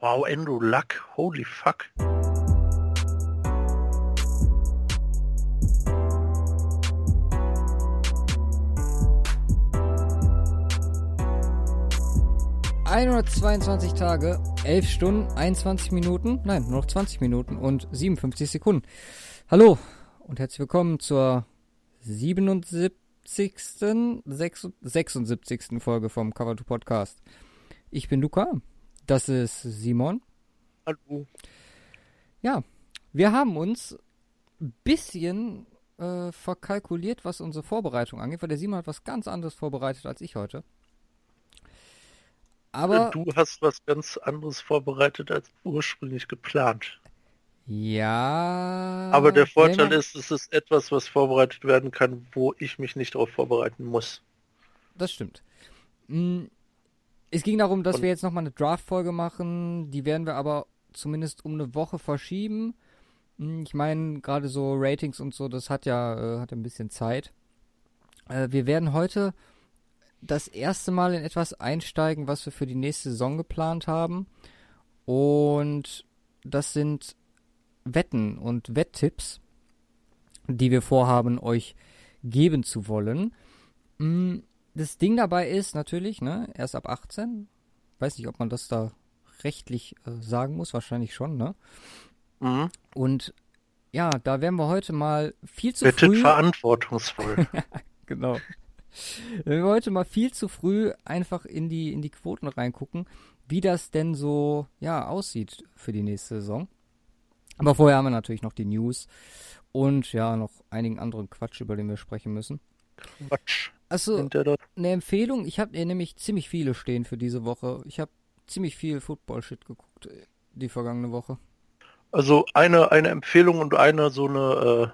Wow, Andrew Luck, holy fuck. ...122 Tage, 11 Stunden, 21 Minuten, nein, nur noch 20 Minuten und 57 Sekunden. Hallo und herzlich willkommen zur 77. 76. Folge vom Cover 2 Podcast. Ich bin Luca, das ist Simon. Hallo. Ja, wir haben uns ein bisschen äh, verkalkuliert, was unsere Vorbereitung angeht, weil der Simon hat was ganz anderes vorbereitet als ich heute. Aber du hast was ganz anderes vorbereitet als ursprünglich geplant. Ja. Aber der Vorteil ist, es ist etwas, was vorbereitet werden kann, wo ich mich nicht darauf vorbereiten muss. Das stimmt. Hm, es ging darum, dass Und wir jetzt nochmal eine Draft-Folge machen. Die werden wir aber zumindest um eine Woche verschieben. Hm, ich meine, gerade so Ratings und so, das hat ja äh, hat ein bisschen Zeit. Äh, wir werden heute das erste Mal in etwas einsteigen, was wir für die nächste Saison geplant haben. Und das sind Wetten und Wetttipps, die wir vorhaben, euch geben zu wollen. Hm, das Ding dabei ist natürlich, ne, erst ab 18. Weiß nicht, ob man das da rechtlich äh, sagen muss, wahrscheinlich schon, ne? Mhm. Und ja, da werden wir heute mal viel zu Bitte früh. verantwortungsvoll. genau. Wenn wir heute mal viel zu früh einfach in die, in die Quoten reingucken, wie das denn so, ja, aussieht für die nächste Saison. Aber vorher haben wir natürlich noch die News und ja, noch einigen anderen Quatsch, über den wir sprechen müssen. Quatsch. Also, eine Empfehlung, ich habe nämlich ziemlich viele stehen für diese Woche. Ich habe ziemlich viel Football-Shit geguckt, äh, die vergangene Woche. Also eine, eine Empfehlung und eine so eine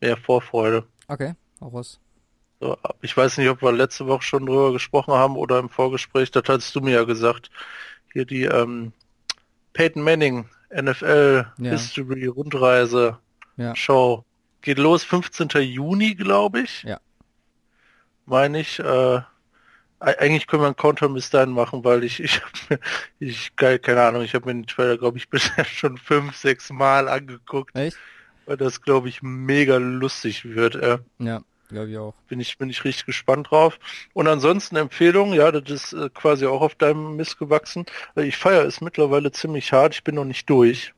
äh, mehr Vorfreude. Okay, auch was. So, ich weiß nicht, ob wir letzte Woche schon drüber gesprochen haben oder im Vorgespräch, das hattest du mir ja gesagt. Hier die ähm, Peyton Manning, NFL, ja. History, Rundreise, ja. Show. Geht los 15. Juni, glaube ich. Ja. Meine ich. Äh, eigentlich können wir einen Counter bis dahin machen, weil ich, ich, ich, keine Ahnung, ich habe mir den Trailer, glaube ich, bisher schon fünf, sechs Mal angeguckt. Echt? Weil das, glaube ich, mega lustig wird. Äh. Ja, glaube ich auch. Bin ich, bin ich richtig gespannt drauf. Und ansonsten Empfehlung, ja, das ist äh, quasi auch auf deinem Mist gewachsen. Äh, ich feiere es mittlerweile ziemlich hart, ich bin noch nicht durch.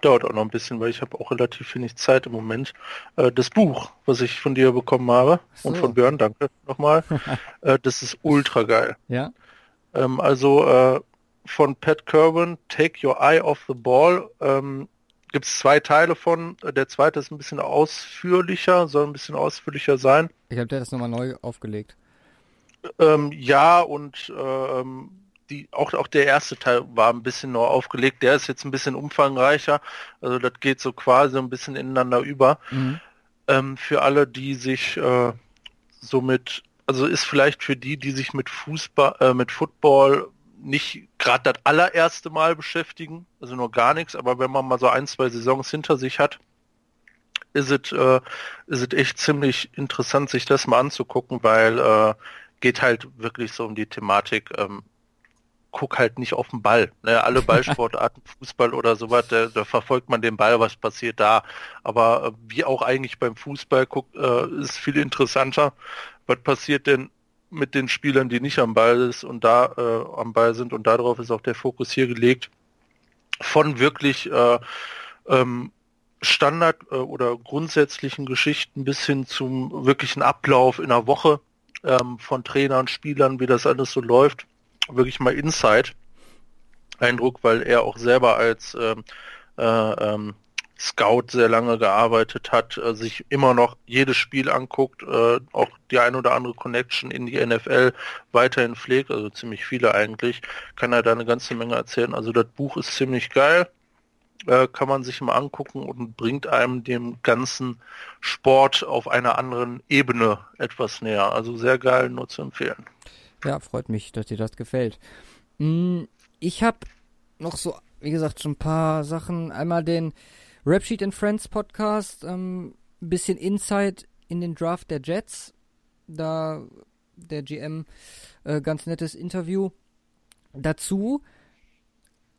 Dauert auch noch ein bisschen, weil ich habe auch relativ wenig Zeit im Moment. Äh, das Buch, was ich von dir bekommen habe so. und von Björn, danke nochmal, äh, das ist ultra geil. Ja. Ähm, also äh, von Pat Kerwin, Take Your Eye Off the Ball, ähm, gibt es zwei Teile von. Der zweite ist ein bisschen ausführlicher, soll ein bisschen ausführlicher sein. Ich habe der das nochmal neu aufgelegt. Ähm, ja, und ähm, die, auch, auch der erste Teil war ein bisschen neu aufgelegt. Der ist jetzt ein bisschen umfangreicher. Also das geht so quasi ein bisschen ineinander über. Mhm. Ähm, für alle, die sich äh, so mit, also ist vielleicht für die, die sich mit Fußball, äh, mit Football nicht gerade das allererste Mal beschäftigen, also nur gar nichts, aber wenn man mal so ein, zwei Saisons hinter sich hat, ist es äh, ist es echt ziemlich interessant, sich das mal anzugucken, weil äh, geht halt wirklich so um die Thematik, ähm, guck halt nicht auf den Ball. Ne? Alle Ballsportarten, Fußball oder sowas, da, da verfolgt man den Ball, was passiert da. Aber äh, wie auch eigentlich beim Fußball guckt, äh, ist viel interessanter. Was passiert denn mit den Spielern, die nicht am Ball ist und da äh, am Ball sind und darauf ist auch der Fokus hier gelegt. Von wirklich äh, ähm, Standard äh, oder grundsätzlichen Geschichten bis hin zum wirklichen Ablauf in der Woche ähm, von Trainern, Spielern, wie das alles so läuft wirklich mal Insight Eindruck, weil er auch selber als ähm, äh, ähm, Scout sehr lange gearbeitet hat, äh, sich immer noch jedes Spiel anguckt, äh, auch die ein oder andere Connection in die NFL weiterhin pflegt, also ziemlich viele eigentlich, kann er da eine ganze Menge erzählen. Also das Buch ist ziemlich geil, äh, kann man sich mal angucken und bringt einem dem ganzen Sport auf einer anderen Ebene etwas näher. Also sehr geil, nur zu empfehlen. Ja, freut mich, dass dir das gefällt. Hm, ich habe noch so, wie gesagt, schon ein paar Sachen. Einmal den Rap Sheet and Friends Podcast, ähm, bisschen Insight in den Draft der Jets. Da der GM äh, ganz nettes Interview. dazu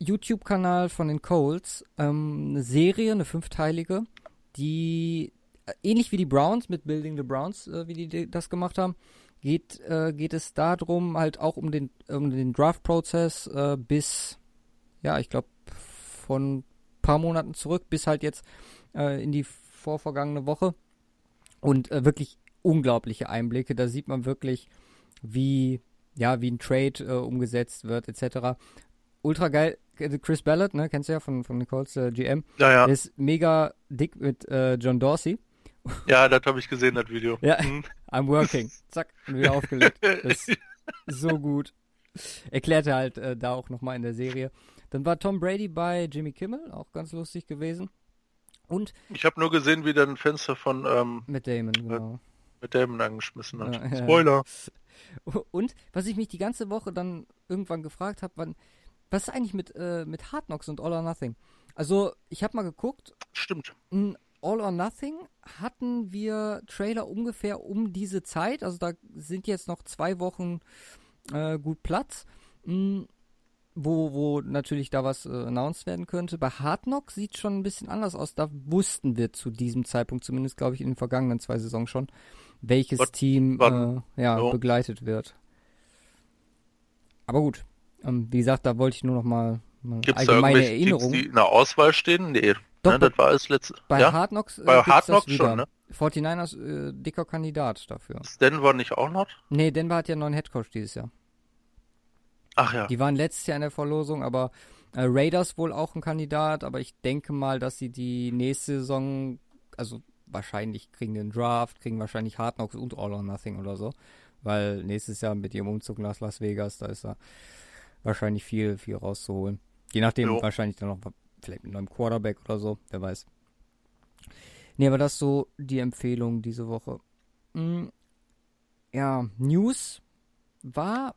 YouTube-Kanal von den Colts, ähm, eine Serie, eine fünfteilige, die äh, ähnlich wie die Browns mit Building the Browns, äh, wie die das gemacht haben, geht, äh, geht es darum, halt auch um den, um den Draft-Prozess äh, bis, ja, ich glaube, von ein paar Monaten zurück bis halt jetzt äh, in die vorvergangene Woche. Und äh, wirklich unglaubliche Einblicke. Da sieht man wirklich, wie, ja, wie ein Trade äh, umgesetzt wird, etc. Ultra geil. Chris Ballard, ne, kennst du ja von, von Nicole's äh, GM. Ja, ja. Der ist mega dick mit äh, John Dorsey. Ja, das habe ich gesehen, das Video. Ja, Mhm. I'm working. Zack, und wieder aufgelegt. Das ist so gut. Erklärt er halt äh, da auch nochmal in der Serie. Dann war Tom Brady bei Jimmy Kimmel, auch ganz lustig gewesen. Und Ich habe nur gesehen, wie der ein Fenster von ähm, mit Damon, genau. mit Damon angeschmissen hat. Ja, ja. Spoiler. Und was ich mich die ganze Woche dann irgendwann gefragt habe, wann, was ist eigentlich mit, äh, mit Hard Knocks und All or Nothing? Also, ich habe mal geguckt, Stimmt. All or Nothing hatten wir Trailer ungefähr um diese Zeit, also da sind jetzt noch zwei Wochen äh, gut Platz, mh, wo, wo natürlich da was äh, announced werden könnte. Bei Hard Knock sieht schon ein bisschen anders aus, da wussten wir zu diesem Zeitpunkt, zumindest glaube ich in den vergangenen zwei Saisons schon, welches Was- Team äh, ja, So. begleitet wird. Aber gut, ähm, wie gesagt, da wollte ich nur noch mal, mal Gibt es da allgemeine Teams, Erinnerungen. die in der Auswahl stehen? Nee. Doch, ne, das war alles letzte. Bei ja? Hard Knocks äh, Bei gibt's Hard das Knocks schon, ne? 49ers äh, dicker Kandidat dafür. Denver nicht auch noch? Nee, Denver hat ja einen neuen Headcoach dieses Jahr. Ach ja. Die waren letztes Jahr in der Verlosung, aber äh, Raiders wohl auch ein Kandidat, aber ich denke mal, dass sie die nächste Saison, also wahrscheinlich kriegen den Draft, kriegen wahrscheinlich Hard Knocks und All or Nothing oder so, weil nächstes Jahr mit ihrem Umzug nach Las Vegas, da ist da wahrscheinlich viel, viel rauszuholen. Je nachdem, Jo. wahrscheinlich dann noch vielleicht mit einem neuem Quarterback oder so, wer weiß. Nee, aber das so die Empfehlung diese Woche. Mm, ja, News war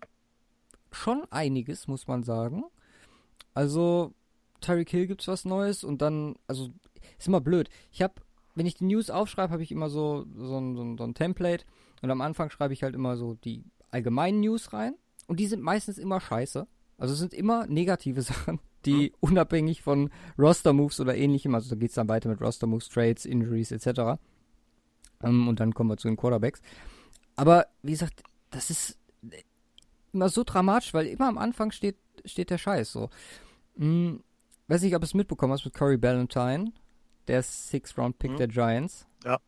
schon einiges, muss man sagen. Also, Tyreek Hill gibt's was Neues und dann, also, ist immer blöd. Ich habe, wenn ich die News aufschreibe, habe ich immer so, so, ein, so, ein, so ein Template und am Anfang schreibe ich halt immer so die allgemeinen News rein und die sind meistens immer scheiße. Also es sind immer negative Sachen, die unabhängig von Roster-Moves oder ähnlichem, also da geht's dann weiter mit Roster-Moves, Trades, Injuries etc. Ähm, und dann kommen wir zu den Quarterbacks. Aber wie gesagt, das ist immer so dramatisch, weil immer am Anfang steht, steht der Scheiß so. Hm, weiß nicht, ob du es mitbekommen hast mit Corey Ballantyne, der Six-Round-Pick Mhm. der Giants. Ja.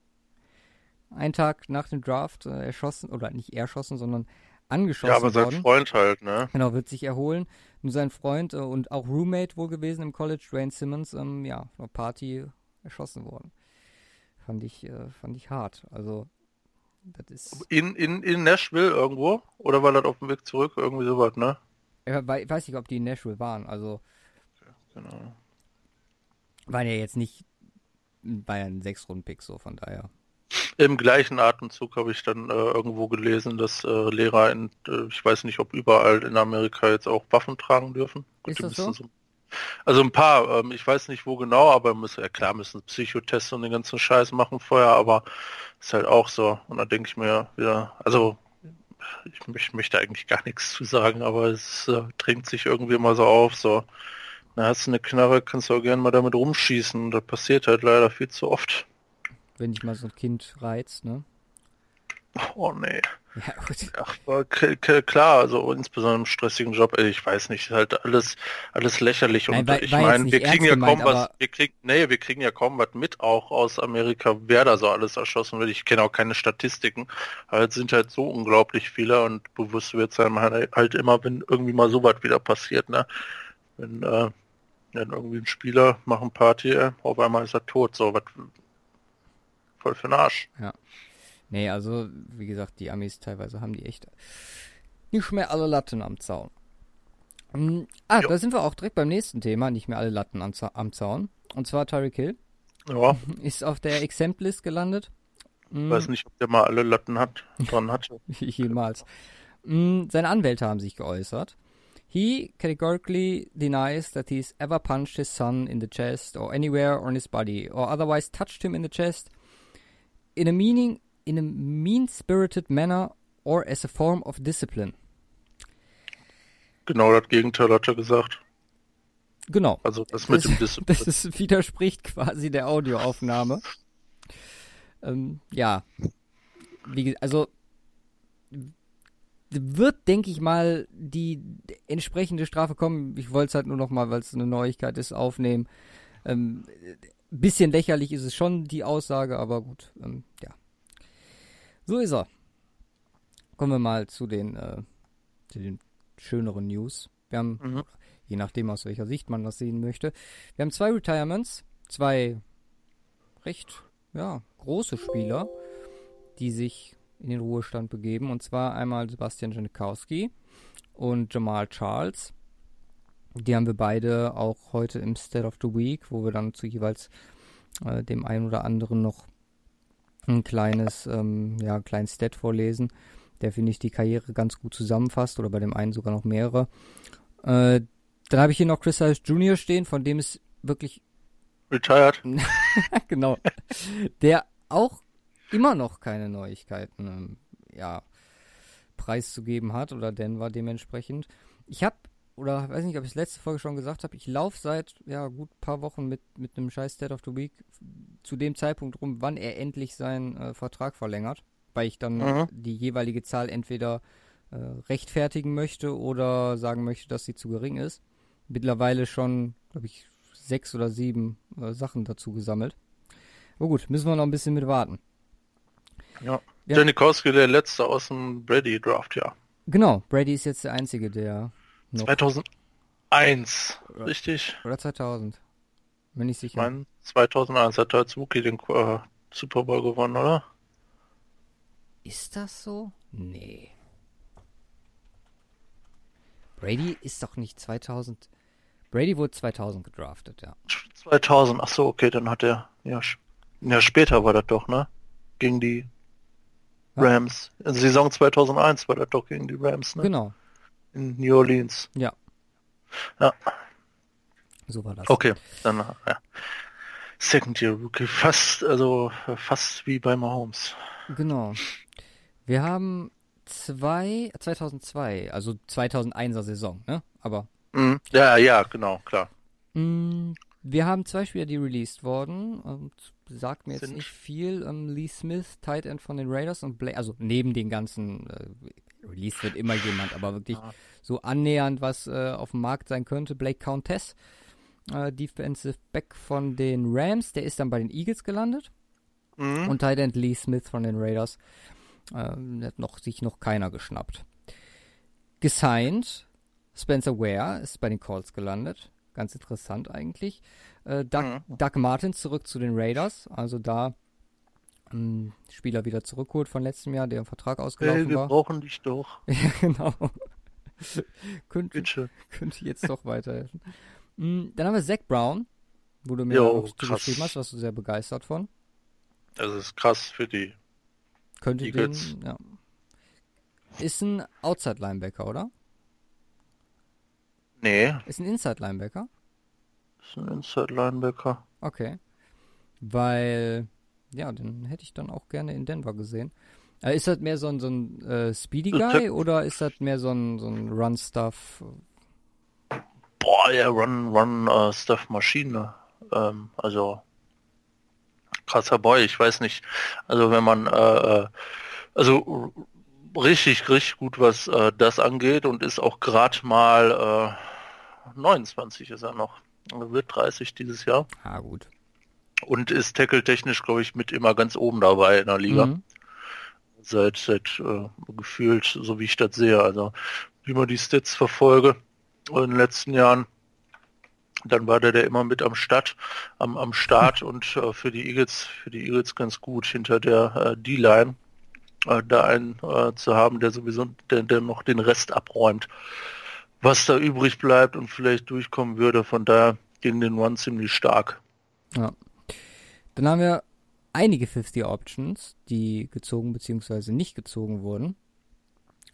Ein Tag nach dem Draft äh, erschossen, oder nicht erschossen, sondern angeschossen Ja, aber sein worden. Freund halt, ne? Genau, wird sich erholen. Nur sein Freund äh, und auch Roommate wohl gewesen im College, Dwayne Simmons, ähm, ja, auf einer Party erschossen worden. Fand ich, äh, fand ich hart. Also, das ist. In, in, in Nashville irgendwo? Oder war das auf dem Weg zurück? Irgendwie sowas, ne? Ich wei- weiß nicht, ob die in Nashville waren. Also, Genau. waren ja jetzt nicht. War ja ein Sechs-Runden-Pick, so von daher. Im gleichen Atemzug habe ich dann äh, irgendwo gelesen, dass äh, Lehrer in, äh, ich weiß nicht, ob überall in Amerika jetzt auch Waffen tragen dürfen. Das müssen so? Also ein paar, ähm, ich weiß nicht wo genau, aber müssen, ja klar müssen Psychotests und den ganzen Scheiß machen vorher, aber ist halt auch so. Und da denke ich mir wieder, also ich, möcht- möchte eigentlich gar nichts zu sagen, aber es äh, drängt sich irgendwie mal so auf, so. Na, hast du eine Knarre, kannst du auch gerne mal damit rumschießen. Das passiert halt leider viel zu oft. Wenn dich mal so ein Kind reizt, ne? Oh nee. Ja. Ach, k- klar, also insbesondere im stressigen Job, ich weiß nicht, ist halt alles, alles lächerlich Nein, und war- ich meine, wir kriegen ja ernst kaum gemeint, was, wir kriegen, nee, wir kriegen ja kaum was mit auch aus Amerika, wer da so alles erschossen wird. Ich kenne auch keine Statistiken, aber es sind halt so unglaublich viele und bewusst wird einem halt halt immer, wenn irgendwie mal sowas wieder passiert, ne? Wenn, äh, wenn irgendwie ein Spieler machen Party, äh, auf einmal ist er tot, so was voll für den Arsch. Nee, also, wie gesagt, die Amis teilweise haben die echt nicht mehr alle Latten am Zaun. Ähm, ah, Jo. da sind wir auch direkt beim nächsten Thema, nicht mehr alle Latten am, Za am Zaun. Und zwar Tyreek Hill Ja, ist auf der Exempt-List gelandet. Mm, weiß nicht, ob der mal alle Latten hat, dran hatte. Jemals. Mm, Seine Anwälte haben sich geäußert. He categorically denies that he's ever punched his son in the chest or anywhere on his body or otherwise touched him in the chest in a meaning in a mean-spirited manner or as a form of discipline. Genau das Gegenteil hat er gesagt. Genau. Also das mit das, dem Dis das ist, widerspricht quasi der Audioaufnahme. ähm, ja. Wie, also wird, denke ich mal, die entsprechende Strafe kommen. Ich wollte es halt nur noch mal, weil es eine Neuigkeit ist, aufnehmen. Ähm, bisschen lächerlich ist es schon, die Aussage, aber gut, ähm, ja. So ist er. Kommen wir mal zu den, äh, zu den schöneren News. Wir haben, mhm. je nachdem aus welcher Sicht man das sehen möchte, wir haben zwei Retirements, zwei recht, ja, große Spieler, die sich in den Ruhestand begeben. Und zwar einmal Sebastian Janikowski und Jamal Charles. Die haben wir beide auch heute im State of the Week, wo wir dann zu jeweils äh, dem einen oder anderen noch ein kleines, ähm, ja, kleinen Stat vorlesen, der finde ich die Karriere ganz gut zusammenfasst oder bei dem einen sogar noch mehrere. Äh, dann habe ich hier noch Chris Harris Jr. stehen, von dem ist wirklich retired. genau. Der auch immer noch keine Neuigkeiten ähm, ja, preiszugeben hat oder Denver dementsprechend. Ich habe, oder weiß nicht, ob ich es letzte Folge schon gesagt habe, ich laufe seit ja gut paar Wochen mit, mit einem scheiß State of the Week zu dem Zeitpunkt rum, wann er endlich seinen äh, Vertrag verlängert, weil ich dann mhm. die jeweilige Zahl entweder äh, rechtfertigen möchte oder sagen möchte, dass sie zu gering ist. Mittlerweile schon, glaube ich, sechs oder sieben äh, Sachen dazu gesammelt. Aber gut, müssen wir noch ein bisschen mit warten. Ja. ja. Janikowski, der letzte aus dem Brady-Draft, ja. Genau, Brady ist jetzt der einzige, der noch 2001, oder, richtig? Oder 2000. Bin ich sicher. Ich meine, 2001 hat als Wookie den äh, Super Bowl gewonnen, oder? Ist das so? Nee. Brady ist doch nicht 2000. Brady wurde 2000 gedraftet, ja. 2000, ach so, okay, dann hat er, ja, ja später war das doch, ne? Gegen die Rams. Also Saison 2001 war das doch gegen die Rams, ne? Genau. In New Orleans. Ja. Ja. So war das. Okay, dann ja. Second Year Rookie, fast, also fast wie bei Mahomes. Genau. Wir haben zwei, 2002, also 2001er Saison, ne? Aber. Mm, ja, ja, genau, klar. Mm, wir haben zwei Spieler, die released wurden. Und sagt mir jetzt nicht viel. Ähm, Lee Smith, Tight End von den Raiders und Blake, also neben den ganzen, äh, released wird immer jemand, aber wirklich ja. so annähernd, was äh, auf dem Markt sein könnte. Blake Countess, äh, Defensive Back von den Rams, der ist dann bei den Eagles gelandet. Mhm. Und Tight End Lee Smith von den Raiders. Ähm, hat noch, sich noch keiner geschnappt. Gesigned, Spencer Ware ist bei den Colts gelandet. Ganz interessant eigentlich. Äh, Doug, mhm. Doug Martins zurück zu den Raiders. Also da ein Spieler wieder zurückholt von letztem Jahr, der im Vertrag ausgelaufen hey, wir war. Wir brauchen dich doch. ja, genau. könnte, könnte jetzt doch weiterhelfen. Mhm, dann haben wir Zach Brown, wo du mir jo, auch zugeschrieben hast, warst du sehr begeistert von. Das ist krass für die. Könnte den, ja. Ist ein Outside-Linebacker, oder? Nee. Ist ein Inside-Linebacker? Ist ein Inside-Linebacker. Okay. Weil, ja, den hätte ich dann auch gerne in Denver gesehen. Äh, ist das mehr so ein, so ein äh, Speedy Guy oder ist das mehr so ein, so ein Run-Stuff? Boah, ja, Run-Run-Stuff-Maschine. Uh, ähm, also krasser Boy, ich weiß nicht. Also wenn man äh, äh also richtig, richtig gut, was äh, das angeht und ist auch gerade mal äh, 29 ist er noch. Wird 30 dieses Jahr. Ah, gut. Und ist tackle-technisch, glaube ich, mit immer ganz oben dabei in der Liga. Mhm. Seit, seit äh, gefühlt, so wie ich das sehe. Also, wie man die Stats verfolge in den letzten Jahren, dann war der der immer mit am Start, am, am Start und äh, für die Eagles, für die Eagles ganz gut hinter der äh, D-Line äh, da einen äh, zu haben, der sowieso der, der noch den Rest abräumt, was da übrig bleibt und vielleicht durchkommen würde. Von daher gegen den One ziemlich stark. Ja. Dann haben wir einige 50 Options, die gezogen bzw. nicht gezogen wurden.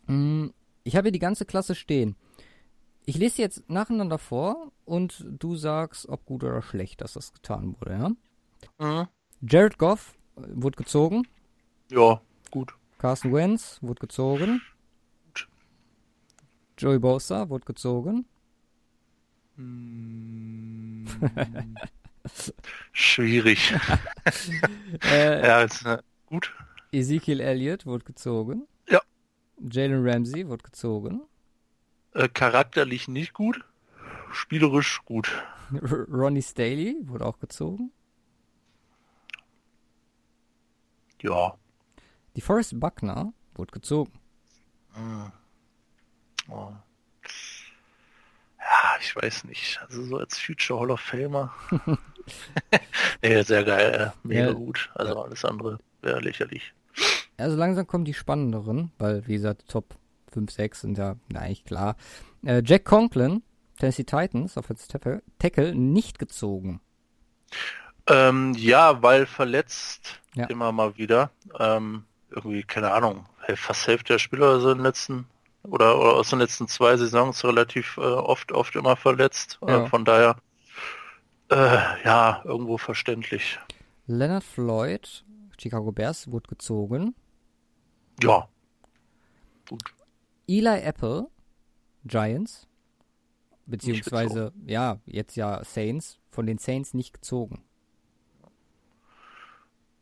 Hm, ich habe hier die ganze Klasse stehen. Ich lese jetzt nacheinander vor und du sagst, ob gut oder schlecht, dass das getan wurde, ja? Mhm. Jared Goff äh, wurde gezogen. Ja, gut. Carson Wentz wurde gezogen. Joey Bosa wurde gezogen. Hm, schwierig. äh, ja, ist, äh, gut. Ezekiel Elliott wurde gezogen. Ja. Jalen Ramsey wurde gezogen. Äh, charakterlich nicht gut, spielerisch gut. R Ronnie Staley wurde auch gezogen. Ja. Die Forrest Buckner wurde gezogen. Hm. Oh. Ja, ich weiß nicht. Also so als Future Hall of Famer. nee, sehr geil, äh, mega Ja. gut. Also alles andere wäre lächerlich. Also langsam kommen die spannenderen, weil wie gesagt, Top 5, 6 sind ja na, eigentlich klar. Äh, Jack Conklin, Tennessee Titans, Offensive Tackle, Tackle, nicht gezogen. Ähm, ja, weil verletzt Ja. immer mal wieder. Ähm, irgendwie, keine Ahnung, fast Hälfte der Spieler sind in den letzten oder, oder aus den letzten zwei Saisons relativ äh, oft, oft immer verletzt. Ja. Äh, von daher, äh, ja, irgendwo verständlich. Leonard Floyd, Chicago Bears, wurde gezogen. Ja. Gut. Eli Apple, Giants, beziehungsweise, ja, jetzt ja Saints, von den Saints nicht gezogen.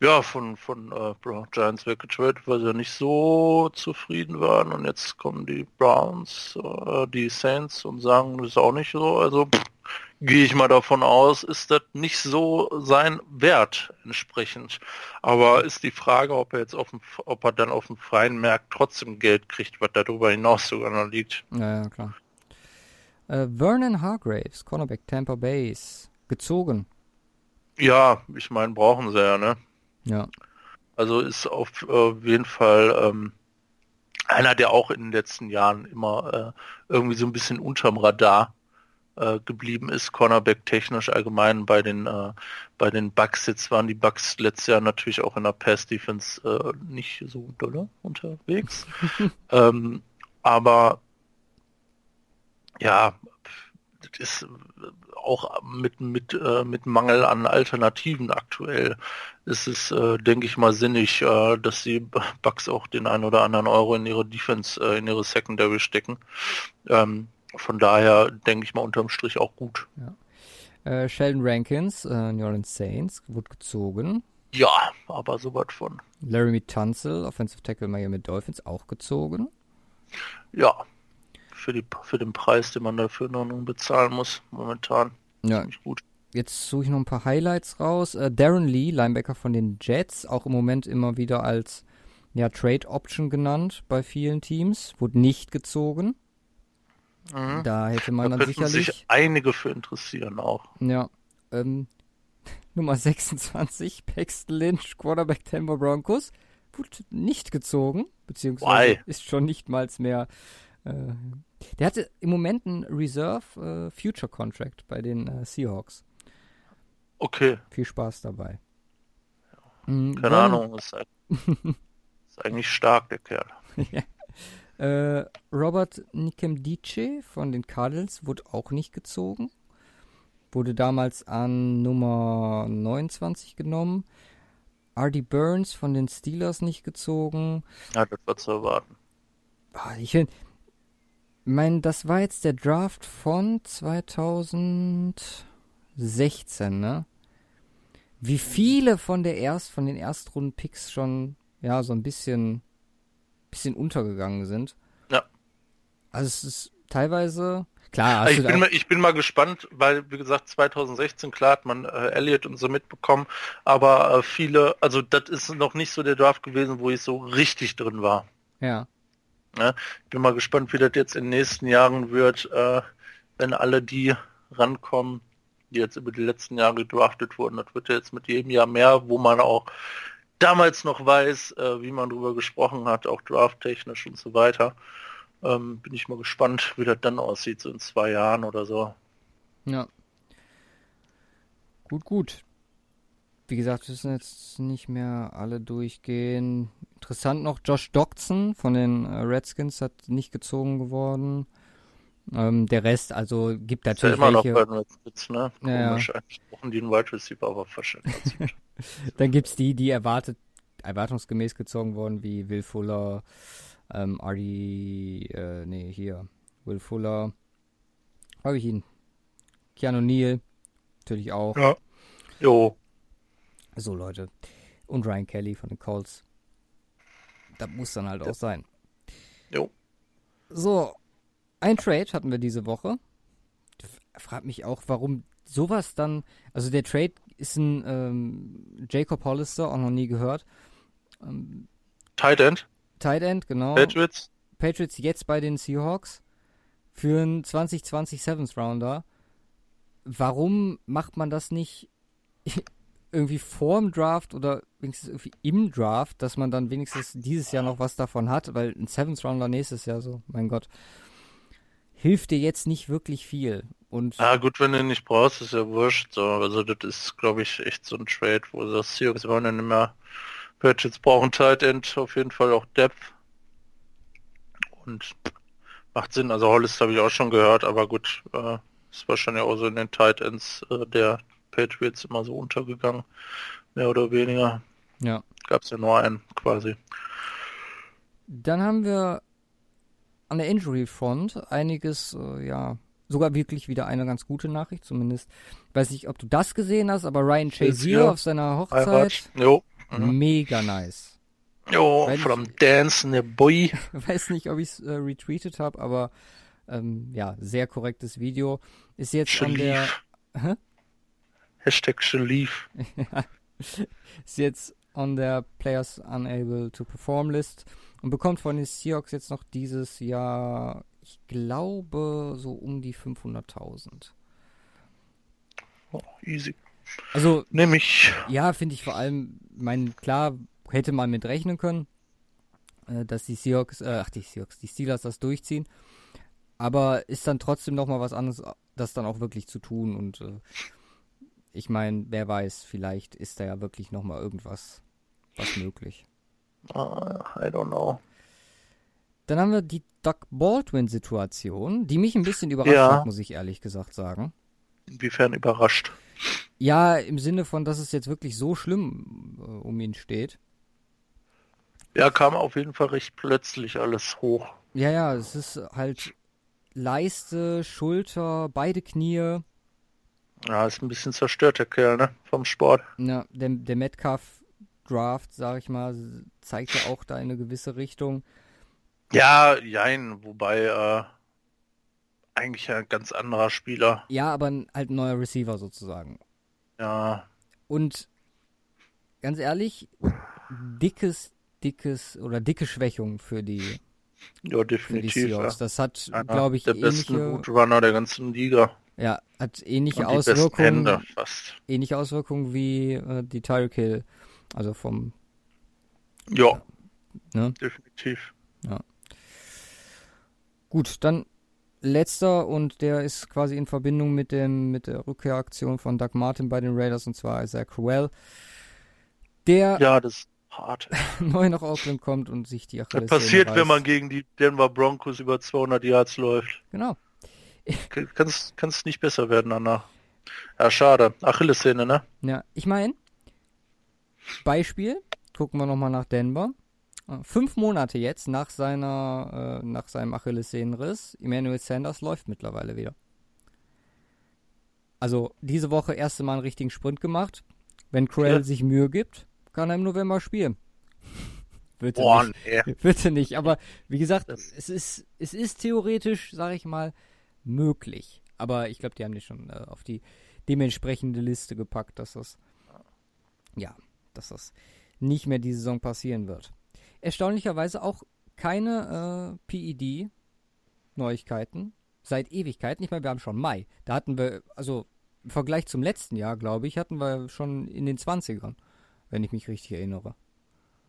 Ja, von, von äh, Giants weggetradet, weil sie nicht so zufrieden waren. Und jetzt kommen die Browns, äh, die Saints und sagen, das ist auch nicht so. Also pff, gehe ich mal davon aus, ist das nicht so sein Wert entsprechend. Aber ist die Frage, ob er jetzt auf dem, ob er dann auf dem freien Markt trotzdem Geld kriegt, was darüber hinaus sogar noch liegt. Ja, ja, klar. Äh, Vernon Hargraves, Cornerback Tampa Bays, gezogen. Ja, ich meine, brauchen sie ja, ne? Ja. Also ist auf äh, jeden Fall ähm, einer, der auch in den letzten Jahren immer äh, irgendwie so ein bisschen unterm Radar äh, geblieben ist, Cornerback technisch allgemein bei den äh, bei den Bucks. Jetzt waren die Bucks letztes Jahr natürlich auch in der Pass Defense äh, nicht so dolle unterwegs. ähm, aber ja, das ist auch mit mit äh, mit Mangel an Alternativen aktuell ist es, äh, denke ich mal, sinnig, äh, dass die Bucks auch den einen oder anderen Euro in ihre Defense, äh, in ihre Secondary stecken. Ähm, von daher denke ich mal unterm Strich auch gut. Äh, Sheldon Rankins, äh, New Orleans Saints, wurde gezogen. Ja, aber so was von. Laramie Tunsil, Offensive Tackle Miami Dolphins, auch gezogen. Ja, für, die, für den Preis, den man dafür noch nun bezahlen muss, momentan. Ja, Ziemlich gut. jetzt suche ich noch ein paar Highlights raus. Äh, Darren Lee, Linebacker von den Jets, auch im Moment immer wieder als ja, Trade Option genannt bei vielen Teams, wurde nicht gezogen. Mhm. Da hätte Da man dann könnten sicherlich. sich einige für interessieren auch. Ja. Ähm, Nummer 26, Paxton Lynch, Quarterback Denver Broncos, wurde nicht gezogen, beziehungsweise Why? ist schon nicht mal mehr. Äh, der hatte im Moment einen Reserve äh, Future Contract bei den äh, Seahawks. Okay, Viel Spaß dabei. Mhm, keine dann, Ahnung, ist, ist eigentlich stark, der Kerl. Äh, Robert Nikemdice von den Cardinals wurde auch nicht gezogen. Wurde damals an Nummer 29 genommen. Artie Burns von den Steelers nicht gezogen. Ja, das war zu erwarten. Ah, Ich finde, mein, das war jetzt der Draft von 2016, ne? Wie viele von der erst von den Erstrunden-Picks schon ja so ein bisschen bisschen untergegangen sind. Ja. Also es ist teilweise klar. Also ich, bin mal, ich bin mal gespannt, weil, wie gesagt, 2016, klar hat man äh, Elliott und so mitbekommen, aber äh, viele, also das ist noch nicht so der Draft gewesen, wo ich so richtig drin war. ja, Ich bin mal gespannt, wie das jetzt in den nächsten Jahren wird, äh, wenn alle die rankommen, die jetzt über die letzten Jahre gedraftet wurden. Das wird ja jetzt mit jedem Jahr mehr, wo man auch damals noch weiß, äh, wie man drüber gesprochen hat, auch drafttechnisch und so weiter. Ähm, bin ich mal gespannt, wie das dann aussieht, so in zwei Jahren oder so. ja. Gut, gut. Wie gesagt, wir müssen jetzt nicht mehr alle durchgehen. Interessant noch, Josh Doxson von den äh, Redskins hat nicht gezogen geworden. Ähm, der Rest, also gibt Ist ja natürlich immer noch welche. bei den Redskins, ne? Ja, ja. Brauchen die einen Wide Receiver, aber wahrscheinlich. Dann gibt's die, die erwartet, erwartungsgemäß gezogen wurden, wie Will Fuller, ähm, Artie, äh, nee, hier, Will Fuller. Habe ich ihn. Keanu Neal. Natürlich auch. Ja. Jo. So, Leute. Und Ryan Kelly von den Colts. Das muss dann halt auch sein. Jo. So, ein Trade hatten wir diese Woche. Frag mich auch, warum sowas dann. Also der Trade ist ein ähm, Jacob Hollister, auch noch nie gehört. Ähm, Tight End. Tight End, genau. Patriots. Patriots jetzt bei den Seahawks für einen 2020 Sevens Rounder. Warum macht man das nicht irgendwie vorm Draft oder wenigstens irgendwie im Draft, dass man dann wenigstens dieses Jahr noch was davon hat, weil ein Sevens Rounder nächstes Jahr so, mein Gott, hilft dir jetzt nicht wirklich viel. Und ja gut, wenn du ihn nicht brauchst, ist ja wurscht. So. Also das ist, glaube ich, echt so ein Trade, wo das Seahawks wollen dann immer Patriots brauchen Tight End, auf jeden Fall auch Depth. Und macht Sinn. Also Hollis habe ich auch schon gehört, aber gut, äh, ist wahrscheinlich auch so in den Tight Ends äh, der Patriots immer so untergegangen, mehr oder weniger. Ja. Gab es ja nur einen quasi. Dann haben wir an der Injury Front einiges, äh, ja, sogar wirklich wieder eine ganz gute Nachricht, zumindest. weiß nicht, ob du das gesehen hast, aber Ryan Chase auf seiner Hochzeit. Jo. Mhm. Mega nice. Jo, Weil from ich, Dancing a Boy. weiß nicht, ob ich es äh, retweetet habe, aber ähm, ja, sehr korrektes Video. Ist jetzt Shalif. an der. Hä? Hashtag Shalif. ist jetzt on der Players Unable to Perform List und bekommt von den Seahawks jetzt noch dieses Jahr, ich glaube, so um die 500.000. Oh, easy. Also, nehme ich. Ja, finde ich vor allem, mein, klar, hätte man mit rechnen können, äh, dass die Seahawks, äh, ach, die Seahawks, die Steelers das durchziehen. Aber ist dann trotzdem nochmal was anderes, das dann auch wirklich zu tun und äh, ich meine, wer weiß, vielleicht ist da ja wirklich nochmal irgendwas was möglich. Uh, I don't know. Dann haben wir die Doug Baldwin-Situation, die mich ein bisschen überrascht ja. hat, muss ich ehrlich gesagt sagen. Inwiefern überrascht? Ja, im Sinne von, dass es jetzt wirklich so schlimm äh, um ihn steht. Ja, kam auf jeden Fall recht plötzlich alles hoch. Ja, ja, es ist halt Leiste, Schulter, beide Knie. Ja, ist ein bisschen zerstört, der Kerl, ne? Vom Sport. Ja, der, der Metcalf Draft, sag ich mal, zeigt ja auch da in eine gewisse Richtung. Ja, jein, wobei äh, eigentlich ein ganz anderer Spieler. Ja, aber halt ein neuer Receiver sozusagen. Ja. Und ganz ehrlich, dickes, dickes oder dicke Schwächung für die. Ja, definitiv. Für die Seahawks. Ja. Das hat, glaube ich, der ähnliche. Der besten Runner der ganzen Liga. Ja, hat ähnliche Auswirkungen. Ähnliche Auswirkungen wie äh, die Tyreek Hill. Also vom. Ja. Ne? Definitiv. Ja. Gut, dann letzter und der ist quasi in Verbindung mit dem mit der Rückkehraktion von Doug Martin bei den Raiders und zwar Isaiah Crowell. Der ja, das hart. neu nach Oakland kommt und sich die Achillessehne Das passiert, wenn man gegen die Denver Broncos über 200 Yards läuft. Genau. Kannst kannst nicht besser werden, Anna. Ja, schade. Achillessehne, ne? Ja, ich meine, Beispiel, gucken wir nochmal nach Denver. Äh, fünf Monate jetzt nach seiner, äh, nach seinem Achillessehnenriss. Emmanuel Sanders läuft mittlerweile wieder. Also diese Woche erste Mal einen richtigen Sprint gemacht. Wenn Crowell ja. sich Mühe gibt, kann er im November spielen. Bitte Boah, nicht. Nee. Bitte nicht. Aber wie gesagt, es ist, es ist theoretisch, sage ich mal, möglich. Aber ich glaube, die haben die schon äh, auf die dementsprechende Liste gepackt, dass das ja dass das nicht mehr die Saison passieren wird. Erstaunlicherweise auch keine äh, PED-Neuigkeiten seit Ewigkeiten. Ich meine, wir haben schon Mai. Da hatten wir, also im Vergleich zum letzten Jahr, glaube ich, hatten wir schon in den 20ern, wenn ich mich richtig erinnere.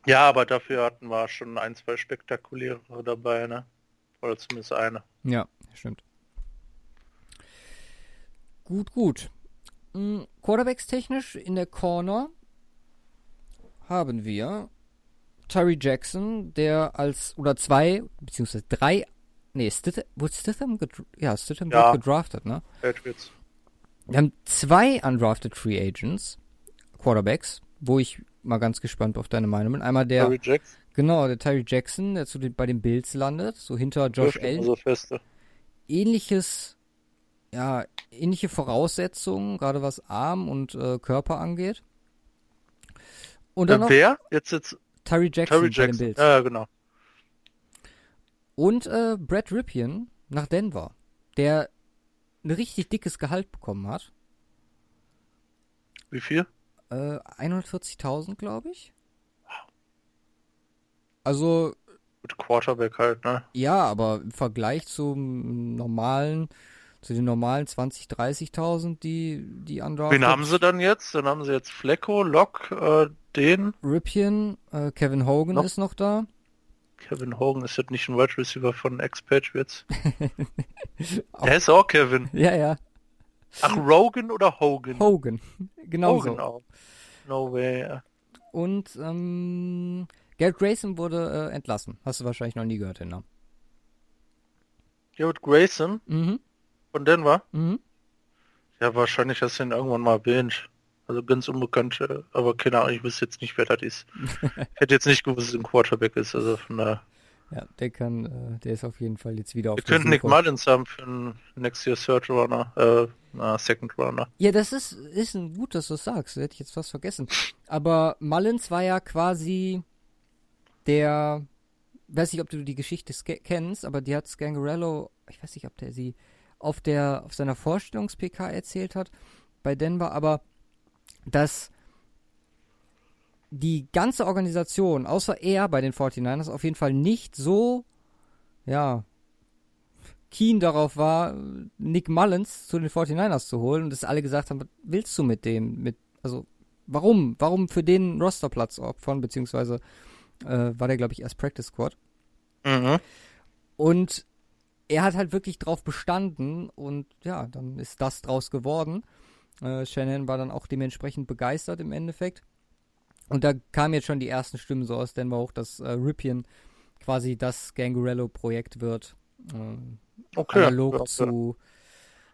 Ja, aber dafür hatten wir schon ein, zwei spektakuläre dabei, ne? Oder zumindest eine. Ja, stimmt. Gut, gut. Hm, Quarterbacks technisch in der Corner haben wir Terry Jackson, der als, oder zwei, beziehungsweise drei, nee, Stitham, wurde Stitham, ja, Stitham ja. gedraftet, ne? Patriots. Wir haben zwei undrafted Free Agents, Quarterbacks, wo ich mal ganz gespannt auf deine Meinung bin. Einmal der, Terry Jackson. genau, der Terry Jackson, der zu den, bei den Bills landet, so hinter Josh Allen. So feste. ähnliches, ja, ähnliche Voraussetzungen, gerade was Arm und äh, Körper angeht. Und dann äh, wer? Jetzt jetzt Terry Jackson, Terry Jackson. Ja, genau. Und äh, Brad Ripien nach Denver, der ein richtig dickes Gehalt bekommen hat. Wie viel? Äh, 140.000, glaube ich. Also. Mit Quarterback halt, ne? Ja, aber im Vergleich zum normalen, zu den normalen 20, 30.000, die, die undrafted. Wen haben sie dann jetzt? Dann haben sie jetzt Flecko, Lock, äh, den. Ripien, äh, Kevin Hogan noch? ist noch da. Kevin Hogan ist jetzt nicht ein Wide Receiver von Ex-Patriots. Der ist auch Kevin. Ja, ja. Ach, Rogan oder Hogan? Hogan, genau Hogan so. Auch. No way. Und ähm, Garrett Grayson wurde äh, entlassen. Hast du wahrscheinlich noch nie gehört, den Namen. Garrett Grayson? Mhm. Von Denver? Mhm. Ja, wahrscheinlich hast du ihn irgendwann mal erwähnt. Also ganz unbekannt, äh, aber keine Ahnung, ich wüsste jetzt nicht, wer das ist. ich hätte jetzt nicht gewusst, dass es ein Quarterback ist, also von daher. Ja, der kann, äh, der ist auf jeden Fall jetzt wieder auf Wir könnten Nick Mullins haben für einen Next Year Third Runner, äh, na, Second Runner. Ja, das ist, ist ein gut, dass du es sagst. Das hätte ich jetzt fast vergessen. Aber Mullins war ja quasi der, weiß nicht, ob du die Geschichte kennst, aber die hat Scangarello, ich weiß nicht, ob der sie auf der, auf seiner Vorstellungs-PK erzählt hat bei Denver, aber dass die ganze Organisation, außer er bei den 49ers, auf jeden Fall nicht so, ja, keen darauf war, Nick Mullins zu den 49ers zu holen und dass alle gesagt haben, was willst du mit dem? Mit, also, warum? Warum für den Rosterplatz opfern? Beziehungsweise äh, war der, glaube ich, erst Practice Squad. Mhm. Und er hat halt wirklich drauf bestanden und ja, dann ist das draus geworden. Äh, Shannon war dann auch dementsprechend begeistert im Endeffekt. Und da kamen jetzt schon die ersten Stimmen so aus Denver hoch, dass äh, Ripien quasi das Gangarello-Projekt wird. Äh, okay. Analog okay. zu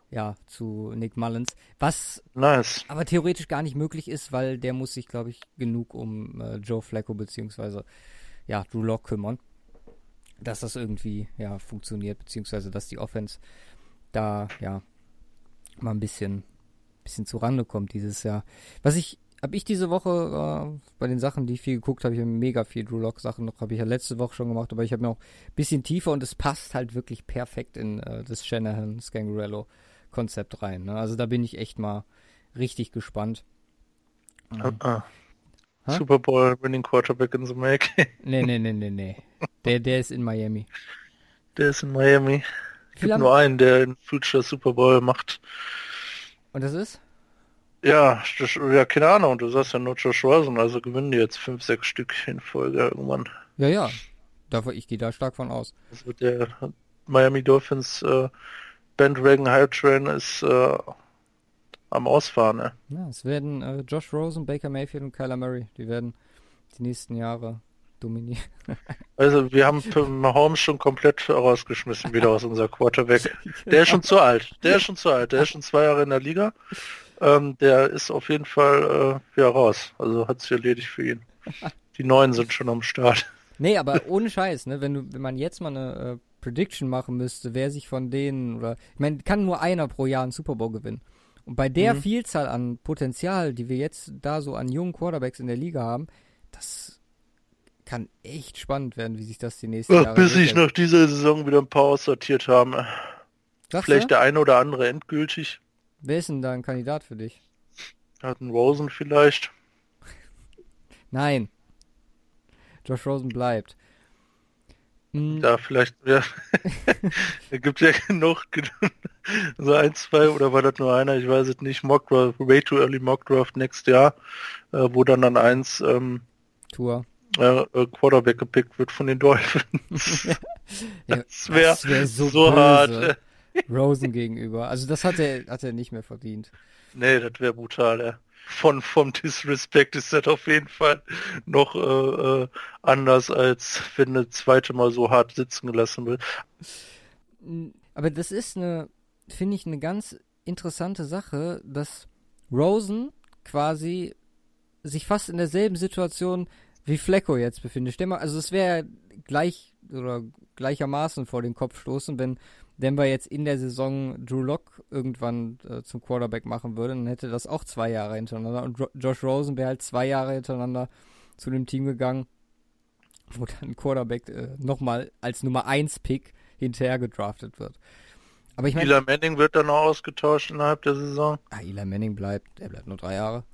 ja, zu Nick Mullins. Was nice. aber theoretisch gar nicht möglich ist, weil der muss sich, glaube ich, genug um äh, Joe Flacco beziehungsweise ja, Drew Lock kümmern. Dass das irgendwie ja funktioniert, beziehungsweise dass die Offense da ja mal ein bisschen, bisschen Rande kommt dieses Jahr. Was ich habe ich diese Woche äh, bei den Sachen, die ich viel geguckt habe, ich habe mega viel Drew Lock Sachen noch, habe ich ja letzte Woche schon gemacht, aber ich habe mir auch ein bisschen tiefer und es passt halt wirklich perfekt in äh, das Shanahan Scangarello Konzept rein. Ne? Also da bin ich echt mal richtig gespannt. Uh Super Bowl Winning Quarterback in the make. nee, nee, nee, nee, nee. Der, der ist in Miami. Der ist in Miami. Es gibt nur einen, der in Future Super Bowl macht. Und das ist? Ja, das, ja, keine Ahnung. Du sagst ja nur Josh Rosen, also gewinnen die jetzt fünf, sechs Stück in Folge irgendwann. Ja, ja. Davon, ich gehe da stark von aus. Wird der Miami Dolphins äh, Bandwagon Hype Train ist äh, am Ausfahren. Ne? Ja, es werden äh, Josh Rosen, Baker Mayfield und Kyler Murray, die werden die nächsten Jahre dominieren. also wir haben Mahomes schon komplett rausgeschmissen wieder aus unserer Quarterback. Der ist schon zu alt. Der ist schon zu alt. Der ist schon zwei Jahre in der Liga. Ähm, der ist auf jeden Fall äh, wieder raus. Also hat sich erledigt für ihn. Die Neuen sind schon am Start. Nee, aber ohne Scheiß, ne? Wenn du, wenn man jetzt mal eine äh, Prediction machen müsste, wer sich von denen oder ich meine, kann nur einer pro Jahr einen Super Bowl gewinnen. Und bei der mhm. Vielzahl an Potenzial, die wir jetzt da so an jungen Quarterbacks in der Liga haben, das kann echt spannend werden, wie sich das die nächsten Ach, Jahre Bis sich nach dieser Saison wieder ein paar aussortiert haben. Sagst Vielleicht du? der eine oder andere endgültig. Wer ist denn da ein Kandidat für dich? Hat ein Rosen vielleicht. Nein. Josh Rosen bleibt. Hm. Ja, vielleicht, ja. da gibt ja genug, so ein, zwei, oder war das nur einer, ich weiß es nicht, Mockdraft, way too early Mockdraft next Jahr, äh, wo dann an eins ähm, Tour. Äh, äh, Quarterback gepickt wird von den Dolphins. ja, das wäre wär so, so hart. Rosen gegenüber. Also das hat er, hat er nicht mehr verdient. Nee, das wäre brutal, ja von vom Disrespect ist das auf jeden Fall noch äh, äh, anders, als wenn eine zweite Mal so hart sitzen gelassen wird. Aber das ist eine, finde ich, eine ganz interessante Sache, dass Rosen quasi sich fast in derselben Situation wie Flecko jetzt befindet. Stell mal, also es wäre gleich oder gleichermaßen vor den Kopf stoßen, wenn Denver jetzt in der Saison Drew Lock irgendwann äh, zum Quarterback machen würde, dann hätte das auch zwei Jahre hintereinander. Und Ro Josh Rosen wäre halt zwei Jahre hintereinander zu dem Team gegangen, wo dann Quarterback äh, nochmal als Nummer 1 Pick hinterher gedraftet wird. Aber ich meine. Eli Manning wird dann auch ausgetauscht innerhalb der Saison. Ah, Eli Manning bleibt, er bleibt nur drei Jahre.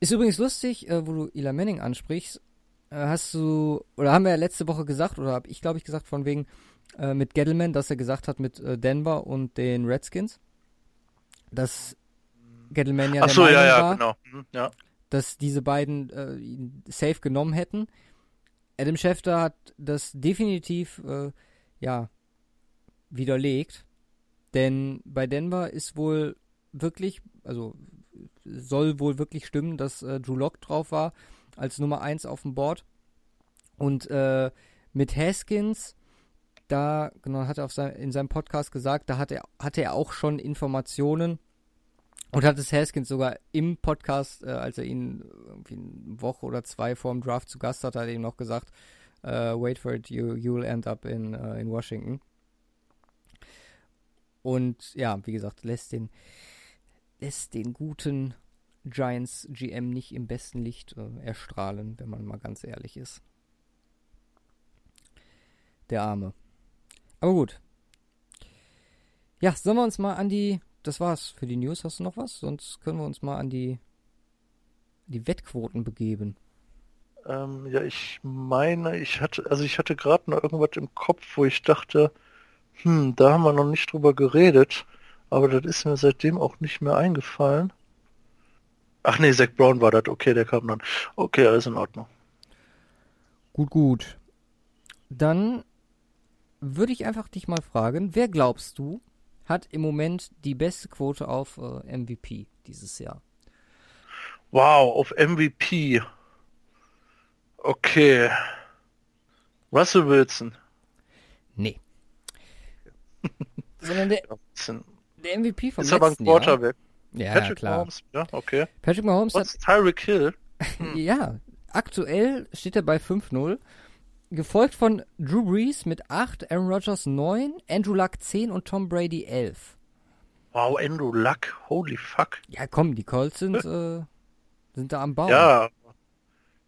Ist übrigens lustig, äh, wo du Eli Manning ansprichst. Äh, hast du, oder haben wir ja letzte Woche gesagt, oder habe ich glaube ich gesagt, von wegen äh, mit Gettleman, dass er gesagt hat mit äh, Denver und den Redskins, dass Gettleman ja Ach so, der ja, Meinung ja, war, genau. Hm, ja. dass diese beiden äh, ihn safe genommen hätten. Adam Schefter hat das definitiv, äh, ja, widerlegt. Denn bei Denver ist wohl wirklich, also soll wohl wirklich stimmen, dass äh, Drew Lock drauf war als Nummer 1 auf dem Board. Und äh, mit Haskins, da, genau, hat er sein, in seinem Podcast gesagt, da hat er, hatte er auch schon Informationen und hat es Haskins sogar im Podcast, äh, als er ihn irgendwie eine Woche oder zwei vor dem Draft zu Gast hatte, hat er ihm noch gesagt, äh, wait for it, you, you'll end up in, äh, in Washington. Und ja, wie gesagt, lässt den, lässt den guten Giants GM nicht im besten Licht äh, erstrahlen, wenn man mal ganz ehrlich ist. Der Arme. Aber gut. Ja, sollen wir uns mal an die. Das war's für die News. Hast du noch was? Sonst können wir uns mal an die, die Wettquoten begeben. Ähm, ja, ich meine, ich hatte, also ich hatte gerade noch irgendwas im Kopf, wo ich dachte, hm, da haben wir noch nicht drüber geredet, aber das ist mir seitdem auch nicht mehr eingefallen. Ach nee, Zach Brown war das, okay, der kam dann. Okay, alles in Ordnung. Gut, gut. Dann würde ich einfach dich mal fragen, wer glaubst du hat im Moment die beste Quote auf äh, MVP dieses Jahr? Wow, auf MVP. Okay. Russell Wilson. Nee. Sondern der, der MVP vom Ist aber ein. Quarterback. Ja, Patrick klar. Mahomes. Ja, okay. Patrick Mahomes hat Was? Tyreek Hill? Ja, aktuell steht er bei 5-0. Gefolgt von Drew Brees mit 8, Aaron Rodgers 9, Andrew Luck 10 und Tom Brady 11. Wow, Andrew Luck. Holy fuck. Ja, komm, die Colts sind, äh, sind da am Baum. Ja.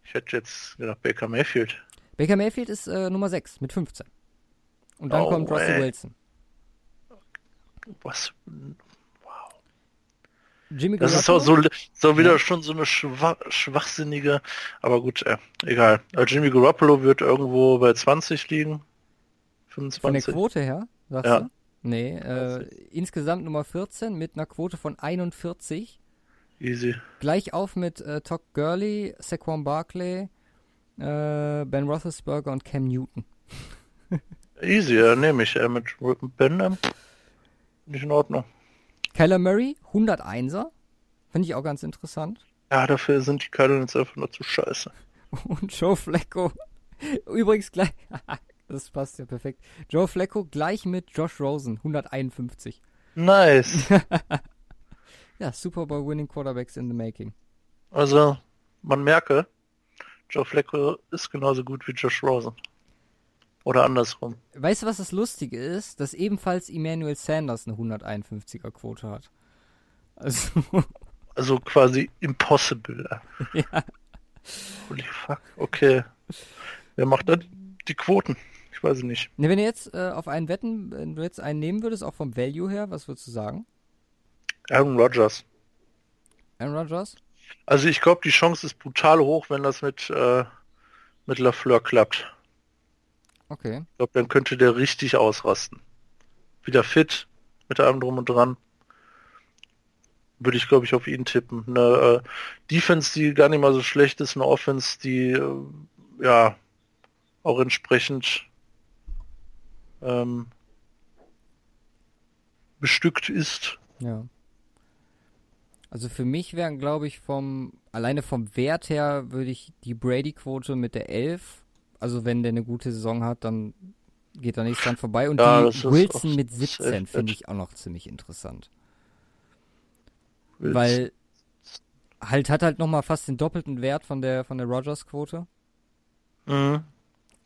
Ich hätte jetzt gedacht Baker Mayfield. Baker Mayfield ist äh, Nummer 6 mit 15. Und dann Oh, kommt Russell ey. Wilson. Was? Jimmy Das ist auch so, so wieder Ja. schon so eine schwach, schwachsinnige, aber gut, äh, egal. Äh, Jimmy Garoppolo wird irgendwo bei 20 liegen. Von der 25. Quote her, sagst Ja. du? Nee, äh, insgesamt Nummer 14 mit einer Quote von 41. Easy. Gleich auf mit äh, Todd Gurley, Saquon Barkley, äh, Ben Roethlisberger und Cam Newton. Easy, ja, nehme ich. Äh, mit Ben, ähm, nicht in Ordnung. Kyler Murray, 101er. Finde ich auch ganz interessant. Ja, dafür sind die Cardinals einfach nur zu scheiße. Und Joe Flacco. Übrigens gleich. das passt ja perfekt. Joe Flacco gleich mit Josh Rosen, 151. Nice. Ja, Super Bowl winning Quarterbacks in the making. also, man merke, Joe Flacco ist genauso gut wie Josh Rosen. Oder andersrum. Weißt du, was das Lustige ist? Dass ebenfalls Emmanuel Sanders eine 151er Quote hat. Also, Also quasi impossible. ja. Holy fuck. Okay. Wer macht das? Die Quoten. Ich weiß es nicht. Ne, wenn du jetzt äh, auf einen wetten, wenn du jetzt einen nehmen würdest, auch vom Value her, was würdest du sagen? Aaron Rodgers. Aaron Rodgers? Also ich glaube, die Chance ist brutal hoch, wenn das mit, äh, mit Lafleur klappt. Okay. Ich glaube, dann könnte der richtig ausrasten. Wieder fit, mit allem drum und dran. Würde ich, glaube ich, auf ihn tippen. Eine äh, Defense, die gar nicht mal so schlecht ist, eine Offense, die äh, ja auch entsprechend ähm, bestückt ist. Ja. Also für mich wären, glaube ich, vom, alleine vom Wert her würde ich die Brady-Quote mit der 11, also wenn der eine gute Saison hat, dann geht da nichts dran vorbei. Und Ja, Wilson mit safe 17 finde ich auch noch ziemlich interessant. Willst- Weil halt hat halt nochmal fast den doppelten Wert von der, von der Rogers-Quote. Mhm.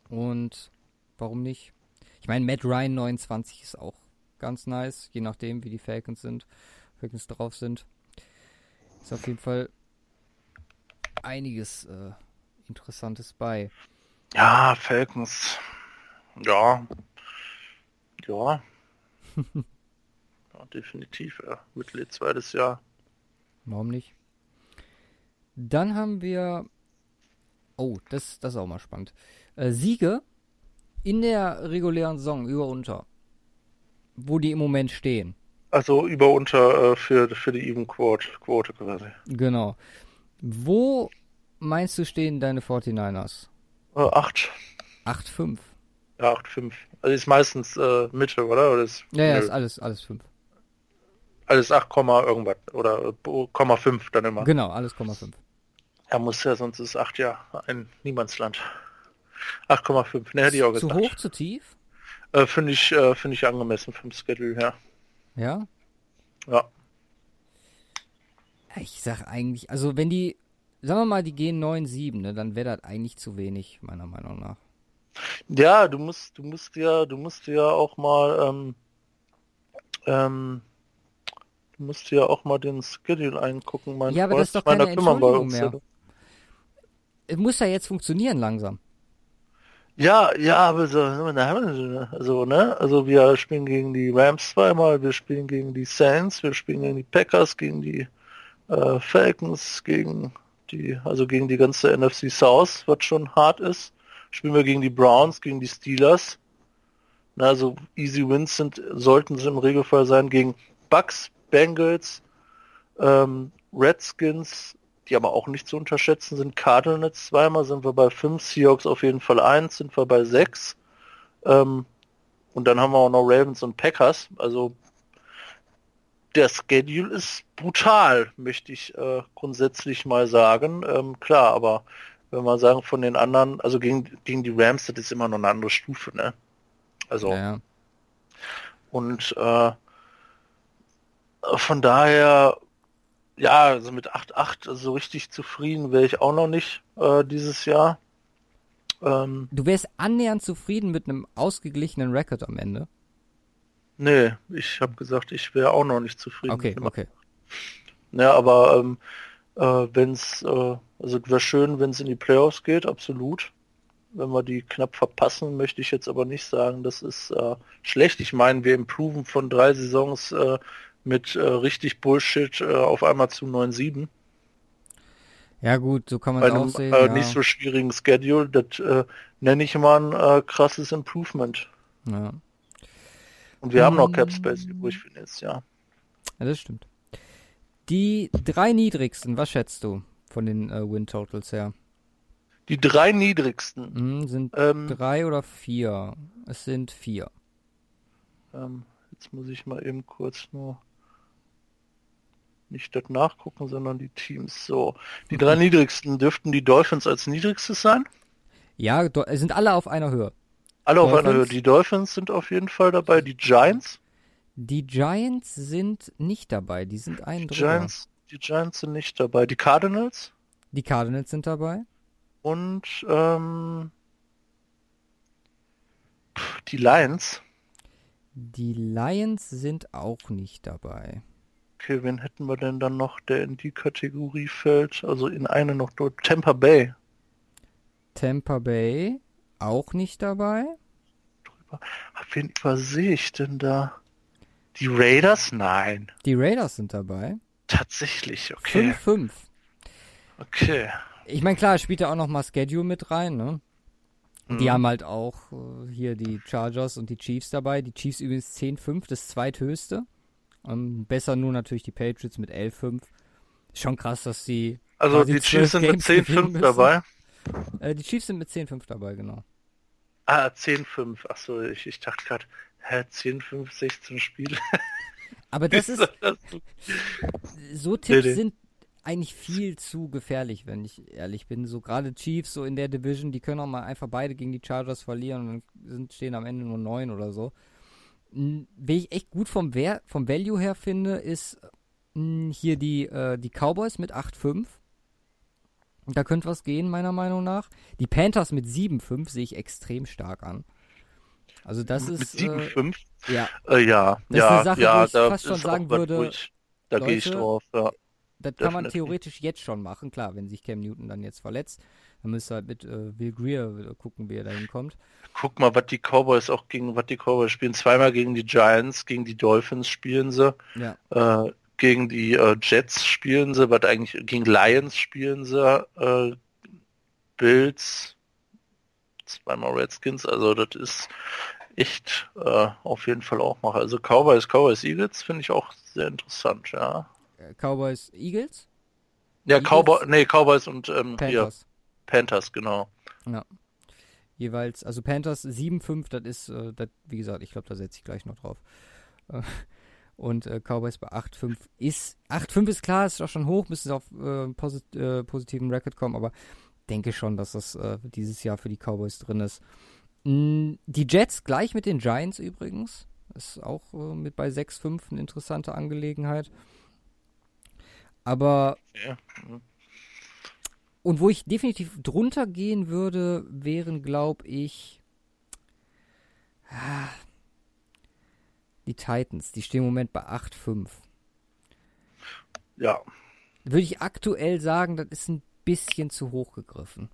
Und warum nicht? Ich Ich meine, Matt Ryan 29 ist auch ganz nice, je nachdem, wie die Falcons sind, Falcons drauf sind. Ist auf jeden Fall einiges äh, Interessantes bei. Ja, Falcons. Ja. Ja. ja definitiv, ja. Mittel zweites Jahr. Warum nicht? Dann haben wir. Oh, das, das ist auch mal spannend. Äh, Siege in der regulären Saison über unter. Wo die im Moment stehen. Also über unter äh, für, für die Even Quote, Quote quasi. Genau. Wo meinst du stehen deine 49ers? Äh, 8. 8-5. Ja, 8-5. Also ist meistens äh, Mitte, oder? oder ist, ja, ja, ist alles, alles 5. Alles 8, irgendwas. Oder äh, 5 dann immer. Genau, alles 5. Ja, muss ja, sonst ist 8 ja ein Niemandsland. 8,5. Ne, hätte ich auch gesagt. Zu hoch, zu tief? Äh, Finde ich, äh, find ich angemessen vom Schedule her. Ja? Ja. Ich sag eigentlich, also wenn die, sagen wir mal, die gehen 9-7, ne, dann wäre das eigentlich zu wenig, meiner Meinung nach. Ja, du musst, du musst ja, du musst ja auch mal, ähm, ähm, du musst ja auch mal den Schedule eingucken, mein Ja, aber Freund. das ist doch keine Entschuldigung mehr. Es muss ja jetzt funktionieren langsam. Ja, ja, aber so, also, ne, also wir spielen gegen die Rams zweimal, wir spielen gegen die Saints, wir spielen gegen die Packers, gegen die äh, Falcons, gegen die, also gegen die ganze NFC South, was schon hart ist. Spielen wir gegen die Browns, gegen die Steelers. Na, also easy wins sind, sollten sie im Regelfall sein gegen Bucks, Bengals, ähm, Redskins, die aber auch nicht zu unterschätzen sind. Cardinals zweimal sind wir bei fünf, Seahawks auf jeden Fall eins, sind wir bei sechs. Ähm, und dann haben wir auch noch Ravens und Packers. Also der Schedule ist brutal, möchte ich äh, grundsätzlich mal sagen. Ähm, klar, aber wenn wir sagen von den anderen, also gegen, gegen die Rams, das ist immer noch eine andere Stufe, ne? Also ja. und äh, von daher ja, also mit 8-8 so richtig zufrieden wäre ich auch noch nicht äh, dieses Jahr. Ähm, du wärst annähernd zufrieden mit einem ausgeglichenen Rekord am Ende? Nee, ich habe gesagt, ich wäre auch noch nicht zufrieden. Okay, okay. Ja, aber ähm, äh, wenn es, äh, also wäre schön, wenn es in die Playoffs geht, absolut. Wenn wir die knapp verpassen, möchte ich jetzt aber nicht sagen, das ist äh, schlecht. Ich meine, wir improven von drei Saisons äh, mit äh, richtig Bullshit äh, auf einmal zu 9-7. Ja gut, so kann man es auch sehen. Äh, ja. Nicht so schwierigen Schedule, das äh, nenne ich mal ein krasses Improvement. Ja. Und wir hm. haben noch Cap Space übrig für nächstes Jahr. Ja, das stimmt. Die drei niedrigsten, was schätzt du von den äh, Win Totals her? Die drei niedrigsten hm, sind ähm, drei oder vier. Es sind vier. Ähm, jetzt muss ich mal eben kurz nur nicht das nachgucken, sondern die Teams. So, die drei niedrigsten dürften die Dolphins als niedrigstes sein? Ja, sind alle auf einer Höhe. Alle Dolphins. auf Höhe. Die Dolphins sind auf jeden Fall dabei. Die Giants? Die Giants sind nicht dabei. Die sind ein die Giants, die Giants sind nicht dabei. Die Cardinals? Die Cardinals sind dabei. Und ähm, die Lions? Die Lions sind auch nicht dabei. Okay, wen hätten wir denn dann noch, der in die Kategorie fällt? Also in eine noch dort. Tampa Bay. Tampa Bay auch nicht dabei. Drüber. Wen übersehe ich denn da? Die Raiders? Nein. Die Raiders sind dabei. Tatsächlich, okay. 5-5. Okay. Ich meine, klar, spielt ja auch noch mal Schedule mit rein, ne? Die mhm. haben halt auch äh, hier die Chargers und die Chiefs dabei. Die Chiefs übrigens 10-5, das zweithöchste. Ähm, besser nur natürlich die Patriots mit 11-5. Schon krass, dass sie. Also die Chiefs sind mit 10-5 dabei. Äh, die Chiefs sind mit 10-5 dabei, genau. Ah, 10-5. Achso, ich, ich dachte gerade, hä, 10-5, 16 Spiele. Aber das ist. so Tipps nee, nee. sind eigentlich viel zu gefährlich, wenn ich ehrlich bin. So gerade Chiefs so in der Division, die können auch mal einfach beide gegen die Chargers verlieren und dann stehen am Ende nur 9 oder so. Wen ich echt gut vom, Wer vom Value her finde, ist mh, hier die, äh, die Cowboys mit 8-5. Da könnte was gehen, meiner Meinung nach. Die Panthers mit 7-5 sehe ich extrem stark an. Also das mit ist 7-5. Äh, ja. Äh, ja, das ja, ist eine Sache, ja, wo ich fast schon sagen würde, ich, da gehe ich drauf, ja. Das kann man theoretisch jetzt schon machen, klar, wenn sich Cam Newton dann jetzt verletzt. Dann müsste halt mit äh, Will Greer gucken, wie er da hinkommt. Guck mal, was die Cowboys auch gegen, was die Cowboys spielen. Zweimal gegen die Giants, gegen die Dolphins spielen sie. Ja. Äh, gegen die äh, Jets spielen sie, was eigentlich gegen Lions spielen sie, äh, Bills, zweimal Redskins, also das ist echt äh, auf jeden Fall auch mal. Also Cowboys, Cowboys, Eagles finde ich auch sehr interessant, ja. Äh, Cowboys, Eagles, Ja, Eagles? Cowboy, nee, Cowboys und ähm, hier, Panthers. Panthers, genau. Ja. Jeweils, also Panthers 7-5, das ist, äh, das, wie gesagt, ich glaube, da setze ich gleich noch drauf. Und äh, Cowboys bei 8-5 ist, 8-5 ist klar, ist auch schon hoch, müssen sie auf äh, posit äh, positiven Record kommen, aber denke schon, dass das äh, dieses Jahr für die Cowboys drin ist. Mm, die Jets gleich mit den Giants übrigens. Ist auch äh, mit bei 6-5 eine interessante Angelegenheit. Aber Ja. mhm. und wo ich definitiv drunter gehen würde, wären, glaube ich, ah, die Titans. Die stehen im Moment bei 8-5. ja. Würde ich aktuell sagen, das ist ein bisschen zu hoch gegriffen.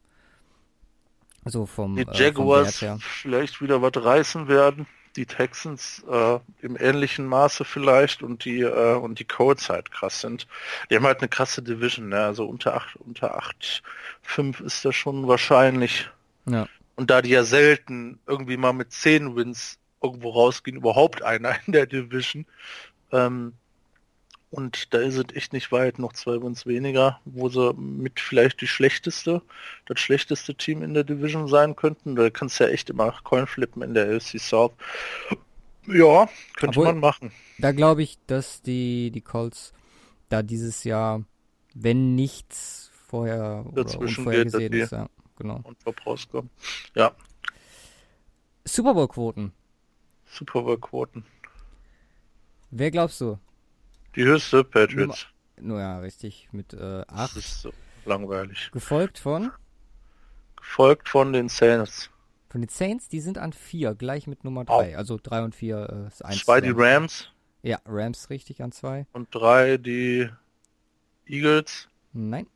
So vom, Die äh, vom Jaguars Wert her. vielleicht wieder was reißen werden. Die Texans äh, im ähnlichen Maße vielleicht und die äh, und die Colts halt krass sind. Die haben halt eine krasse Division, ne? Also unter 8, unter 8, 5 ist das schon wahrscheinlich. Ja. Und da die ja selten irgendwie mal mit 10 Wins irgendwo rausgehen, überhaupt einer in der Division. Ähm, und da ist es echt nicht weit, noch zwei Wins weniger, wo sie mit vielleicht die schlechteste, das schlechteste Team in der Division sein könnten. Da kannst du ja echt immer Coin flippen in der AFC South. Ja, könnte Obwohl- man machen. Da glaube ich, dass die, die Colts da dieses Jahr, wenn nichts vorher oder Dazwischen unvorhergesehen geht, ist, ja, genau. Und rauskommen. Ja, Super Bowl Quoten. Super Bowl Quoten. Wer glaubst du? Die höchste Patriots. Nur ja, richtig, mit äh, Das 8. ist so langweilig. Gefolgt von Gefolgt von den Saints. von den Saints, die sind an 4, gleich mit Nummer 3. Also 3 und 4 äh, ist 1. Zwei die Rams Ja, Rams richtig an 2. und drei die Eagles, Nein.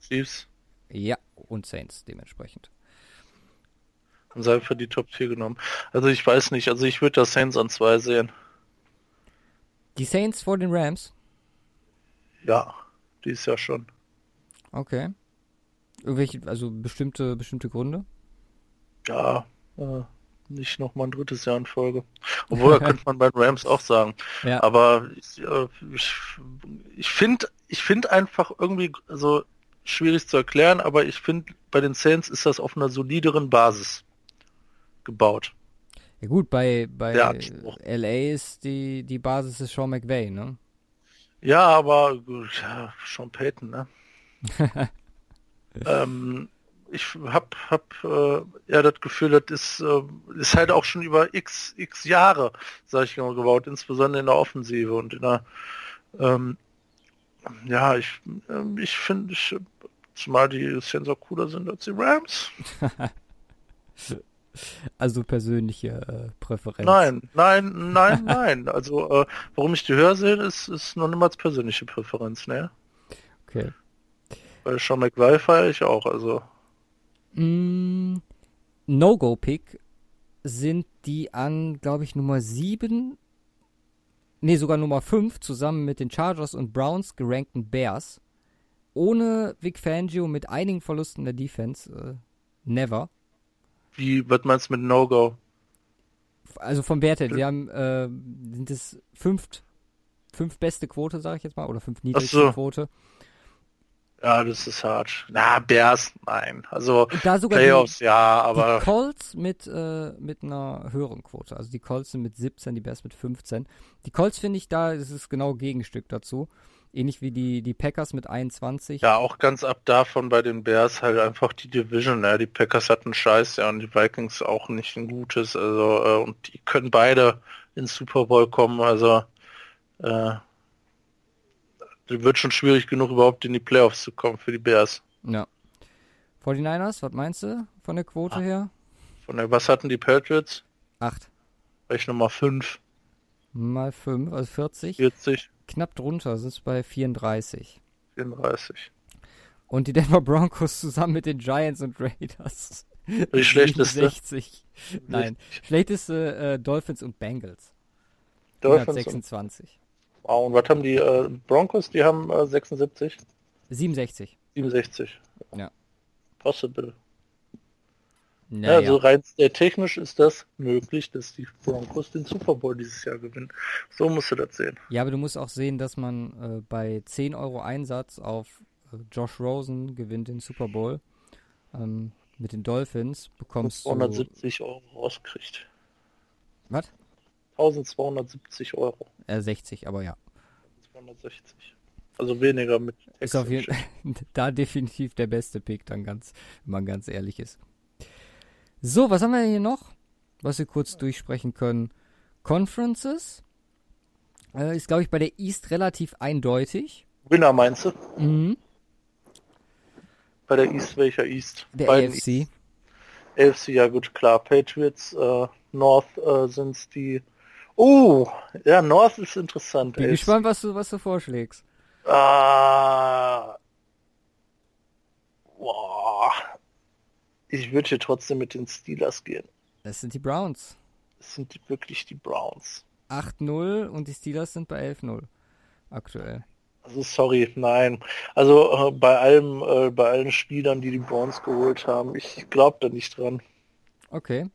Chiefs. Ja, und Saints dementsprechend. Und sei für die Top 4 genommen. Also ich weiß nicht, also ich würde das Saints an zwei sehen. Die Saints vor den Rams. Ja, die ist ja schon. Okay. Irgendwelche, also bestimmte, bestimmte Gründe? Ja, äh, nicht nochmal ein drittes Jahr in Folge. Obwohl, könnte man bei den Rams auch sagen. Ja. Aber ich, äh, ich, ich finde ich find einfach irgendwie so schwierig zu erklären, aber ich finde, bei den Saints ist das auf einer solideren Basis gebaut. Ja gut, bei, bei. LA ist die, die Basis ist Sean McVay, ne? Ja, aber gut, ja, Sean Payton, ne? ähm, ich hab, hab äh, ja das Gefühl, das ist, äh, ist halt auch schon über x, x Jahre, sag ich mal, gebaut, insbesondere in der Offensive und in der ähm, ja, ich, ähm, ich finde, ich, zumal die auch cooler sind als die Rams. Also persönliche äh, Präferenz. Nein, nein, nein, nein. Also, äh, warum ich die höher sehe, ist, ist noch niemals persönliche Präferenz, ne? Okay. Weil Sean McVay feiere ich auch, also. Mm, No-Go-Pick sind die an, glaube ich, Nummer 7, nee, sogar Nummer 5, zusammen mit den Chargers und Browns gerankten Bears. Ohne Vic Fangio mit einigen Verlusten der Defense. Äh, never. Wie, was meinst du mit No-Go? Also vom Wert her, sie haben, äh, sind es fünft, fünf beste Quote, sage ich jetzt mal, oder fünf niedrigste so. Quote. Ja, das ist hart. Na, Bears, nein. Also, Playoffs, die, ja, die aber Colts mit, äh, mit einer höheren Quote. Also die Colts sind mit 17, die Bears mit 15. Die Colts finde ich da, das ist genau Gegenstück dazu. Ähnlich wie die, die Packers mit 21. ja, auch ganz ab davon bei den Bears halt einfach die Division, ne? Die Packers hatten Scheiß, ja, und die Vikings auch nicht ein gutes, also, äh, und die können beide ins Super Bowl kommen, also, äh, wird schon schwierig genug, überhaupt in die Playoffs zu kommen für die Bears. Ja. 49ers, was meinst du von der Quote Ah. her? Von der, was hatten die Patriots? 8. Rechne mal 5. Mal 5, also 40. 40. Knapp drunter sind es bei 34. 34. Und die Denver Broncos zusammen mit den Giants und Raiders. Die schlechteste. 60. Nein, schlechteste äh, Dolphins und Bengals. Dolphins 126. Und, wow, und was haben die äh, Broncos? Die haben äh, 76? 67. 67. Ja. Possible. Naja. Ja, also rein äh, technisch ist das möglich, dass die Broncos den Super Bowl dieses Jahr gewinnen. So musst du das sehen. Ja, aber du musst auch sehen, dass man äh, bei 10 Euro Einsatz auf äh, Josh Rosen gewinnt den Super Bowl ähm, mit den Dolphins bekommst 270 Euro rauskriegt. Was? 1270 Euro. Äh, 60, aber ja. 260. Also weniger mit Ist auf jeden da definitiv der beste Pick, dann ganz, wenn man ganz ehrlich ist. So, was haben wir hier noch? Was wir kurz durchsprechen können. Conferences. Äh, ist, glaube ich, bei der East relativ eindeutig. Winner meinst du? Mhm. Bei der East, welcher East? Der Beiden AFC. East. AFC, ja gut, klar. Patriots, äh, North äh, sind's die. Oh, ja, North ist interessant. Bin AFC. gespannt, was du, was du vorschlägst. Ah, boah. Ich würde hier trotzdem mit den Steelers gehen. Das sind die Browns. Das sind die, wirklich die Browns. 8-0 und die Steelers sind bei 11-0 aktuell. Also sorry, nein. Also äh, bei allem, äh, bei allen Spielern, die die Browns geholt haben, ich glaube da nicht dran. Okay.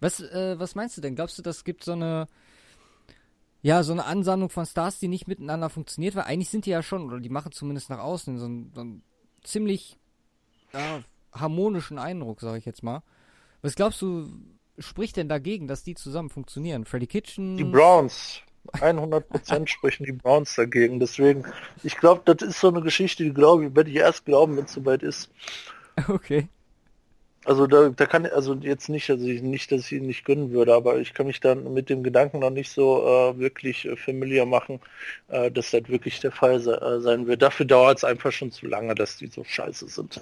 Was, äh, was meinst du denn? Glaubst du, das gibt so eine, ja, so eine Ansammlung von Stars, die nicht miteinander funktioniert? Weil eigentlich sind die ja schon, oder die machen zumindest nach außen so einen, so einen ziemlich ja, harmonischen Eindruck, sage ich jetzt mal. Was glaubst du, spricht denn dagegen, dass die zusammen funktionieren? Freddy Kitchen? Die Browns. 100% sprechen die Browns dagegen. Deswegen, ich glaube, das ist so eine Geschichte, die glaube ich, werde ich erst glauben, wenn es soweit ist. Okay. Also da, da kann also jetzt nicht, also ich, nicht, dass ich ihn nicht gönnen würde, aber ich kann mich dann mit dem Gedanken noch nicht so äh, wirklich äh, familiar machen, äh, dass das wirklich der Fall se äh, sein wird. Dafür dauert es einfach schon zu lange, dass die so scheiße sind.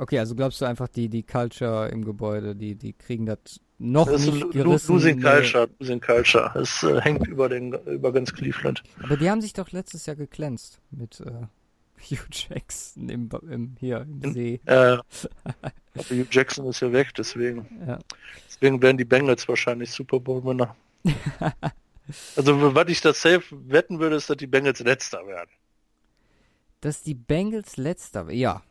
Okay, also glaubst du einfach, die, die Culture im Gebäude, die, die kriegen das noch Das ist nicht lo- gerissen? Losing. Culture, Losing Culture. Es äh, hängt über den über ganz Cleveland. Aber die haben sich doch letztes Jahr geglänzt mit äh, Hugh Jackson im, im, hier im See. Äh, aber Hugh Jackson ist ja weg, deswegen. Ja. Deswegen werden die Bengals wahrscheinlich Super Bowl Winner. also was ich da safe wetten würde, ist, dass die Bengals letzter werden. Dass die Bengals letzter, ja,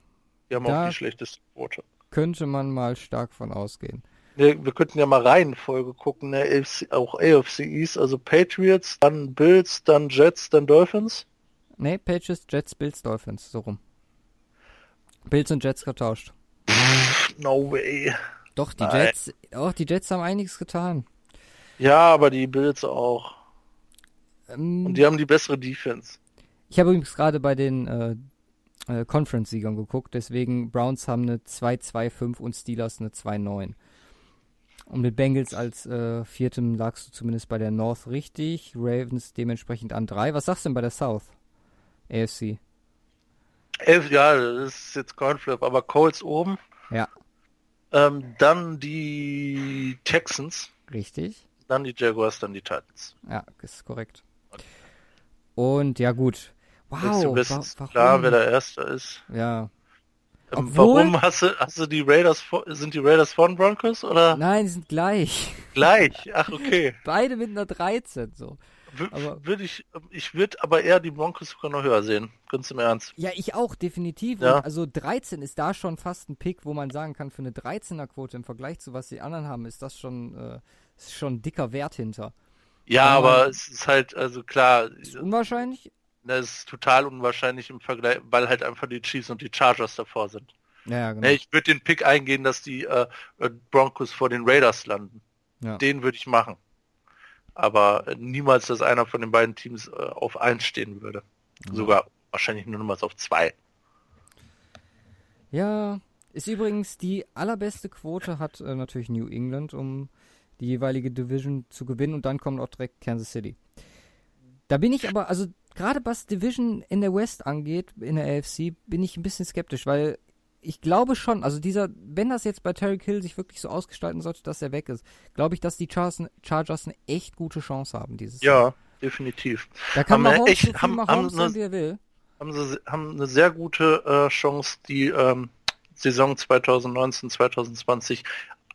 Die haben Da- auch die schlechteste Quote. könnte man mal stark von ausgehen. Wir, wir könnten ja mal Reihenfolge gucken, ne? AFC, auch AFC East, also Patriots, dann Bills, dann Jets, dann Dolphins. Nee, Patriots, Jets, Bills, Dolphins, so rum. Bills und Jets getauscht. No way. Doch, die Nein. Jets, auch die Jets haben einiges getan. Ja, aber die Bills auch. Ähm, Und die haben die bessere Defense. ich habe übrigens gerade bei den äh, äh, Conference-Siegern geguckt, deswegen Browns haben eine 2-2-5 und Steelers eine 2-9. Und mit Bengals als äh, viertem lagst du zumindest bei der North richtig, Ravens dementsprechend an 3. Was sagst du denn bei der South? AFC. Elf, ja, das ist jetzt Coinflip, aber Colts oben. Ja, Ähm, dann die Texans, richtig. dann die Jaguars, dann die Titans. Ja, ist korrekt. Und ja gut. Denkst du, Wow, bist wa klar, wer der Erste ist. Ja. Ähm, Obwohl- warum hast du, hast du die Raiders, vor, sind die Raiders von Broncos oder Nein, die sind gleich. gleich? Ach, okay. Beide mit einer 13 so. W Aber- würde ich, ich würde aber eher die Broncos sogar noch höher sehen. Ganz im Ernst. Ja, ich auch, definitiv. Ja. Also 13 ist da schon fast ein Pick, wo man sagen kann, für eine 13er-Quote im Vergleich zu was die anderen haben, ist das schon, äh, ist schon ein dicker Wert hinter. Ja, Aber- aber es ist halt, also klar, Ist unwahrscheinlich? Das ist total unwahrscheinlich im Vergleich, weil halt einfach die Chiefs und die Chargers davor sind. Ja, genau. Ne, ich würde den Pick eingehen, dass die äh, äh, Broncos vor den Raiders landen. Ja. Den würde ich machen. Aber äh, niemals, dass einer von den beiden Teams äh, auf 1 stehen würde. Sogar wahrscheinlich nur niemals auf 2. Ja, ist übrigens die allerbeste Quote hat äh, natürlich New England, um die jeweilige Division zu gewinnen und dann kommt auch direkt Kansas City. Da bin ich aber, also gerade was Division in der West angeht, in der AFC, bin ich ein bisschen skeptisch, weil ich glaube schon, also dieser, wenn das jetzt bei Terry Hill sich wirklich so ausgestalten sollte, dass er weg ist, glaube ich, dass die Chargers, Chargers eine echt gute Chance haben dieses ja, Jahr. definitiv. Da kann haben man echt- viel haben- Mahomes haben eine- wie er will. Haben sie haben eine sehr gute äh, Chance, die ähm, Saison 2019, 2020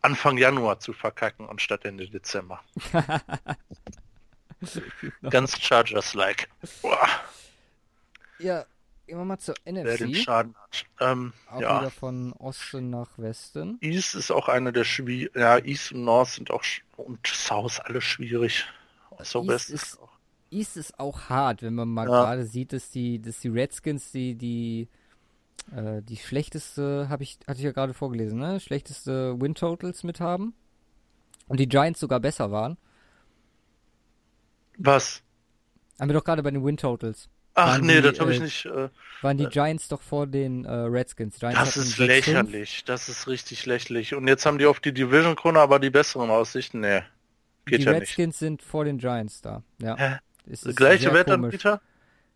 Anfang Januar zu verkacken anstatt Ende Dezember. Ganz Chargers-like. Boah, Ja, gehen wir mal zur wer den NFC. Schaden hat. Ähm, Auch ja. wieder von Osten nach Westen. East ist auch eine der schwierigen. Ja, East und North sind auch und South alle schwierig. So East West ist- ist auch. East ist auch hart, wenn man mal Ja. gerade sieht, dass die, dass die Redskins die, die, äh, die schlechteste, habe ich, hatte ich ja gerade vorgelesen, ne? Schlechteste Win Totals mit haben. Und die Giants sogar besser waren. Was? Haben wir doch gerade bei den Win Totals. Ach Waren nee, die, das habe ich äh, nicht. Äh, Waren die Giants doch vor den äh, Redskins. Giants das ist 6-5. lächerlich. Das ist richtig lächerlich. Und jetzt haben die auf die Division-Krone aber die besseren Aussichten. Nee. Geht die ja nicht. Redskins sind vor den Giants da. Ja. Hä? Ist Gleiche sehr Wettanbieter?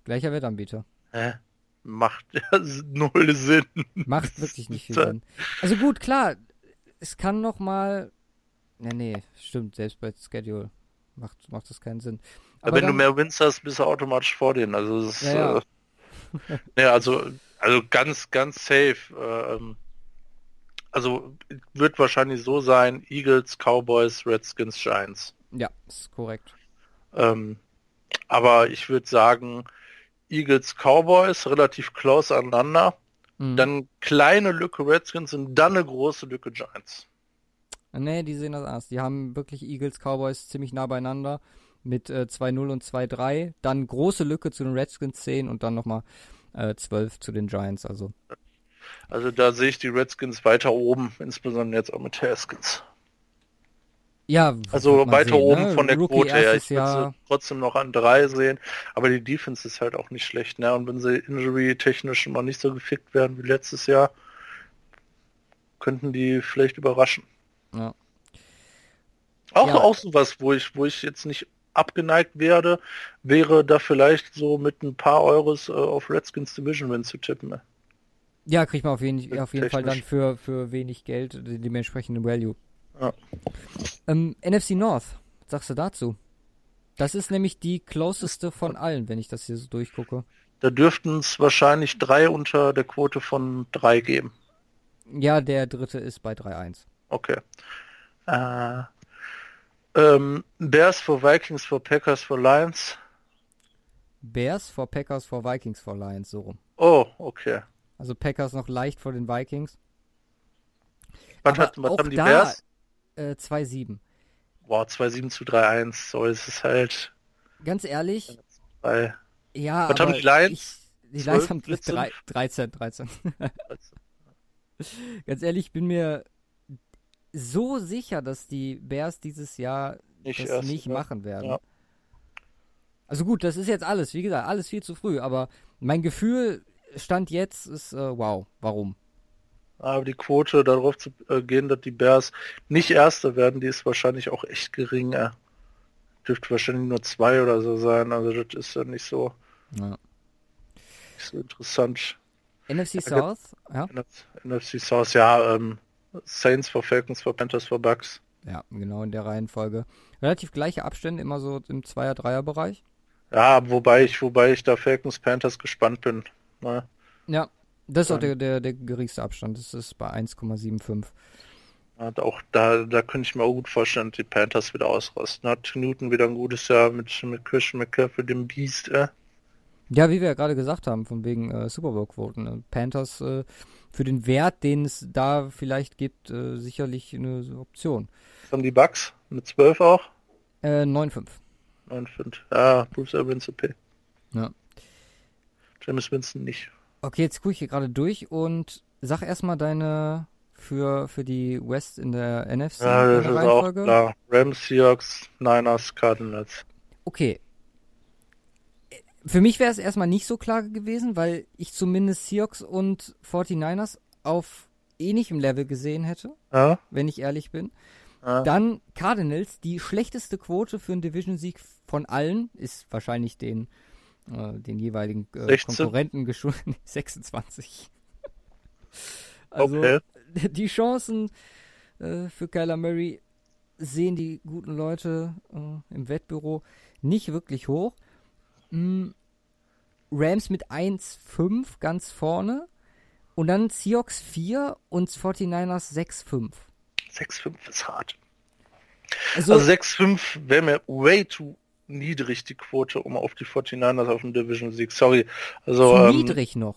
Gleicher Wettanbieter. Hä? Macht ja null Sinn. Macht wirklich nicht viel. Sinn. Also gut, klar, es kann noch mal. Nee, nee, stimmt, selbst bei Schedule macht, macht das keinen Sinn. Aber wenn dann- du mehr Wins hast, bist du automatisch vor denen. Also das ist, Ja, ja. Äh, nee, also also ganz ganz safe. Äh, ähm, also wird wahrscheinlich so sein: Eagles, Cowboys, Redskins, Giants. Ja, ist korrekt. Ähm, aber ich würde sagen, Eagles, Cowboys relativ close aneinander. Mhm. Dann kleine Lücke Redskins und dann eine große Lücke Giants. Nee, die sehen das anders. Die haben wirklich Eagles, Cowboys ziemlich nah beieinander mit äh, 2-0 und 2-3. Dann große Lücke zu den Redskins 10 und dann nochmal äh, 12 zu den Giants. Also Also da sehe ich die Redskins weiter oben, insbesondere jetzt auch mit Haskins. ja, Also weiter sehen, oben ne? von der Rookie Quote her. Ich würde sie trotzdem noch an drei sehen, aber die Defense ist halt auch nicht schlecht. Ne? Und wenn sie injury-technisch mal nicht so gefickt werden wie letztes Jahr, könnten die vielleicht überraschen. Ja. Auch, Ja. auch sowas, wo ich, wo ich jetzt nicht abgeneigt werde, wäre da vielleicht so mit ein paar Euros äh, auf Redskins Division Win zu tippen. Ne? Ja, kriegt man auf jeden, auf jeden Fall dann für, für wenig Geld den dementsprechenden Value. Ja. Ähm, NFC North, was sagst du dazu? Das ist nämlich die closeste von allen, wenn ich das hier so durchgucke. Da dürften es wahrscheinlich drei unter der Quote von drei geben. Ja, der dritte ist bei 3-1. Okay. Äh, ähm, Bears for Vikings for Packers for Lions. Bears vor Packers vor Vikings vor Lions, so rum. Oh, okay. Also Packers noch leicht vor den Vikings. Was, Aber hat, was auch haben die da- Bears? Äh, 2-7. Boah, 2-7 zu 3-1. So ist es halt Ganz ehrlich, bei ja, Was aber haben die Lions? Ich, die 12, Lions haben 14? drei- 13, 13. Ganz ehrlich, ich bin mir so sicher, dass die Bears dieses Jahr nicht das erst. nicht ja. machen werden. Ja. Also gut, das ist jetzt alles, wie gesagt, alles viel zu früh, aber mein Gefühl stand jetzt ist, äh, wow, warum? Aber die Quote darauf zu äh, gehen, dass die Bears nicht Erste werden, die ist wahrscheinlich auch echt gering. Äh. Dürfte wahrscheinlich nur zwei oder so sein. Also das ist ja nicht so, Ja. nicht so interessant. NFC South, ja, NFC South, ja, ähm, Saints for Falcons for Panthers for Bucks. ja, genau in der Reihenfolge. Relativ gleiche Abstände, immer so im Zweier-Dreier-Bereich. Ja, wobei ich, wobei ich da Falcons Panthers gespannt bin. Ne? Ja, das ist auch Ja. der, der, der geringste Abstand, das ist bei 1,75. Und auch da, da könnte ich mir auch gut vorstellen, dass die Panthers wieder ausrasten. Hat Newton wieder ein gutes Jahr mit, mit Christian McCaffrey, dem Beast, äh. Ja, wie wir ja gerade gesagt haben, von wegen äh, Super Bowl-Quoten. Äh, Panthers äh, für den Wert, den es da vielleicht gibt, äh, sicherlich eine Option. Was haben die Bucks? Mit 12 auch? Äh, 9,5. 9,5. Ja, Bruce Evans OP. Ja. James Winston nicht. Okay, jetzt gucke ich hier gerade durch und sag erstmal deine für, für die West in der NFC Ja, das ist auch klar. Rams, Seahawks, Niners, Cardinals. Okay. Für mich wäre es erstmal nicht so klar gewesen, weil ich zumindest Seahawks und 49ers auf ähnlichem Level gesehen hätte, Ja, wenn ich ehrlich bin. ja. Dann Cardinals, die schlechteste Quote für einen Division-Sieg von allen, ist wahrscheinlich den, äh, den jeweiligen äh, 16. Konkurrenten geschuldet. 26. Also Okay. die Chancen äh, für Kyler Murray sehen die guten Leute äh, im Wettbüro nicht wirklich hoch. Mm, Rams mit 1-5 ganz vorne und dann Seahawks 4 und 49ers 6-5. 6,5 ist hart. Also, Also 6,5 wäre mir way too niedrig, die Quote, um auf die 49ers auf den Division-Sieg. Sorry. Also, zu ähm, niedrig noch.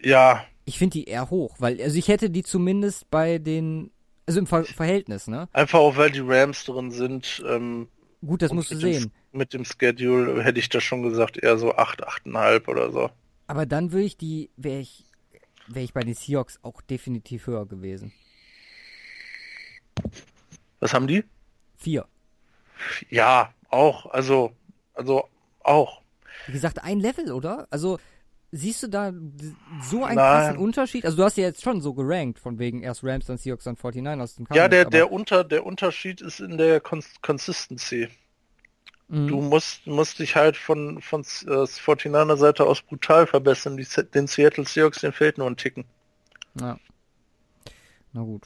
ja, Ich finde die eher hoch, weil also ich hätte die zumindest bei den also im Ver Verhältnis, ne? einfach auch weil die Rams drin sind. Ähm, Gut, das musst du dem- sehen. Mit dem Schedule hätte ich das schon gesagt, eher so 8, 8,5 oder so. Aber dann würde ich die, wäre ich, wäre ich bei den Seahawks auch definitiv höher gewesen. Was haben die? Vier. Ja, auch. Also, also auch. Wie gesagt, ein Level, oder? Also, siehst du da so einen Nein. krassen Unterschied? Also, du hast ja jetzt schon so gerankt, von wegen erst Rams, dann Seahawks, dann 49ers. Dann Ja, Cardinals, der, aber- der, unter, der Unterschied ist in der Cons Consistency. Mhm. Du musst, musst dich halt von, von äh, 49er Seite aus brutal verbessern. Die, den Seattle Seahawks, den fehlt nur ein Ticken. Ja. Na gut.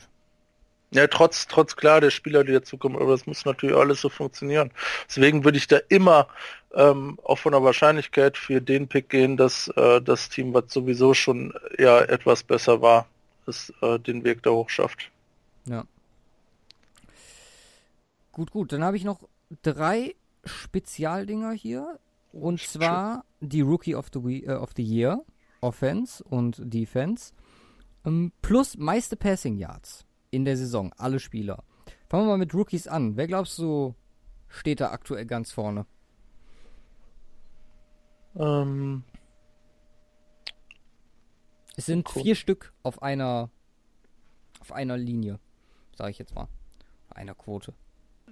Ja, trotz, trotz klar der Spieler, die dazukommen, aber das muss natürlich alles so funktionieren. Deswegen würde ich da immer ähm, auch von der Wahrscheinlichkeit für den Pick gehen, dass äh, das Team, was sowieso schon ja etwas besser war, es äh, den Weg da hoch schafft. Ja. Gut, gut. Dann habe ich noch drei Spezialdinger hier. Und zwar die Rookie of the, We äh, of the Year, Offense und Defense. Ähm, plus meiste Passing Yards in der Saison, alle Spieler. Fangen wir mal mit Rookies an. Wer glaubst du steht da aktuell ganz vorne? Ähm, Es sind Cool. vier Stück auf einer auf einer Linie, sage ich jetzt mal. Einer Quote.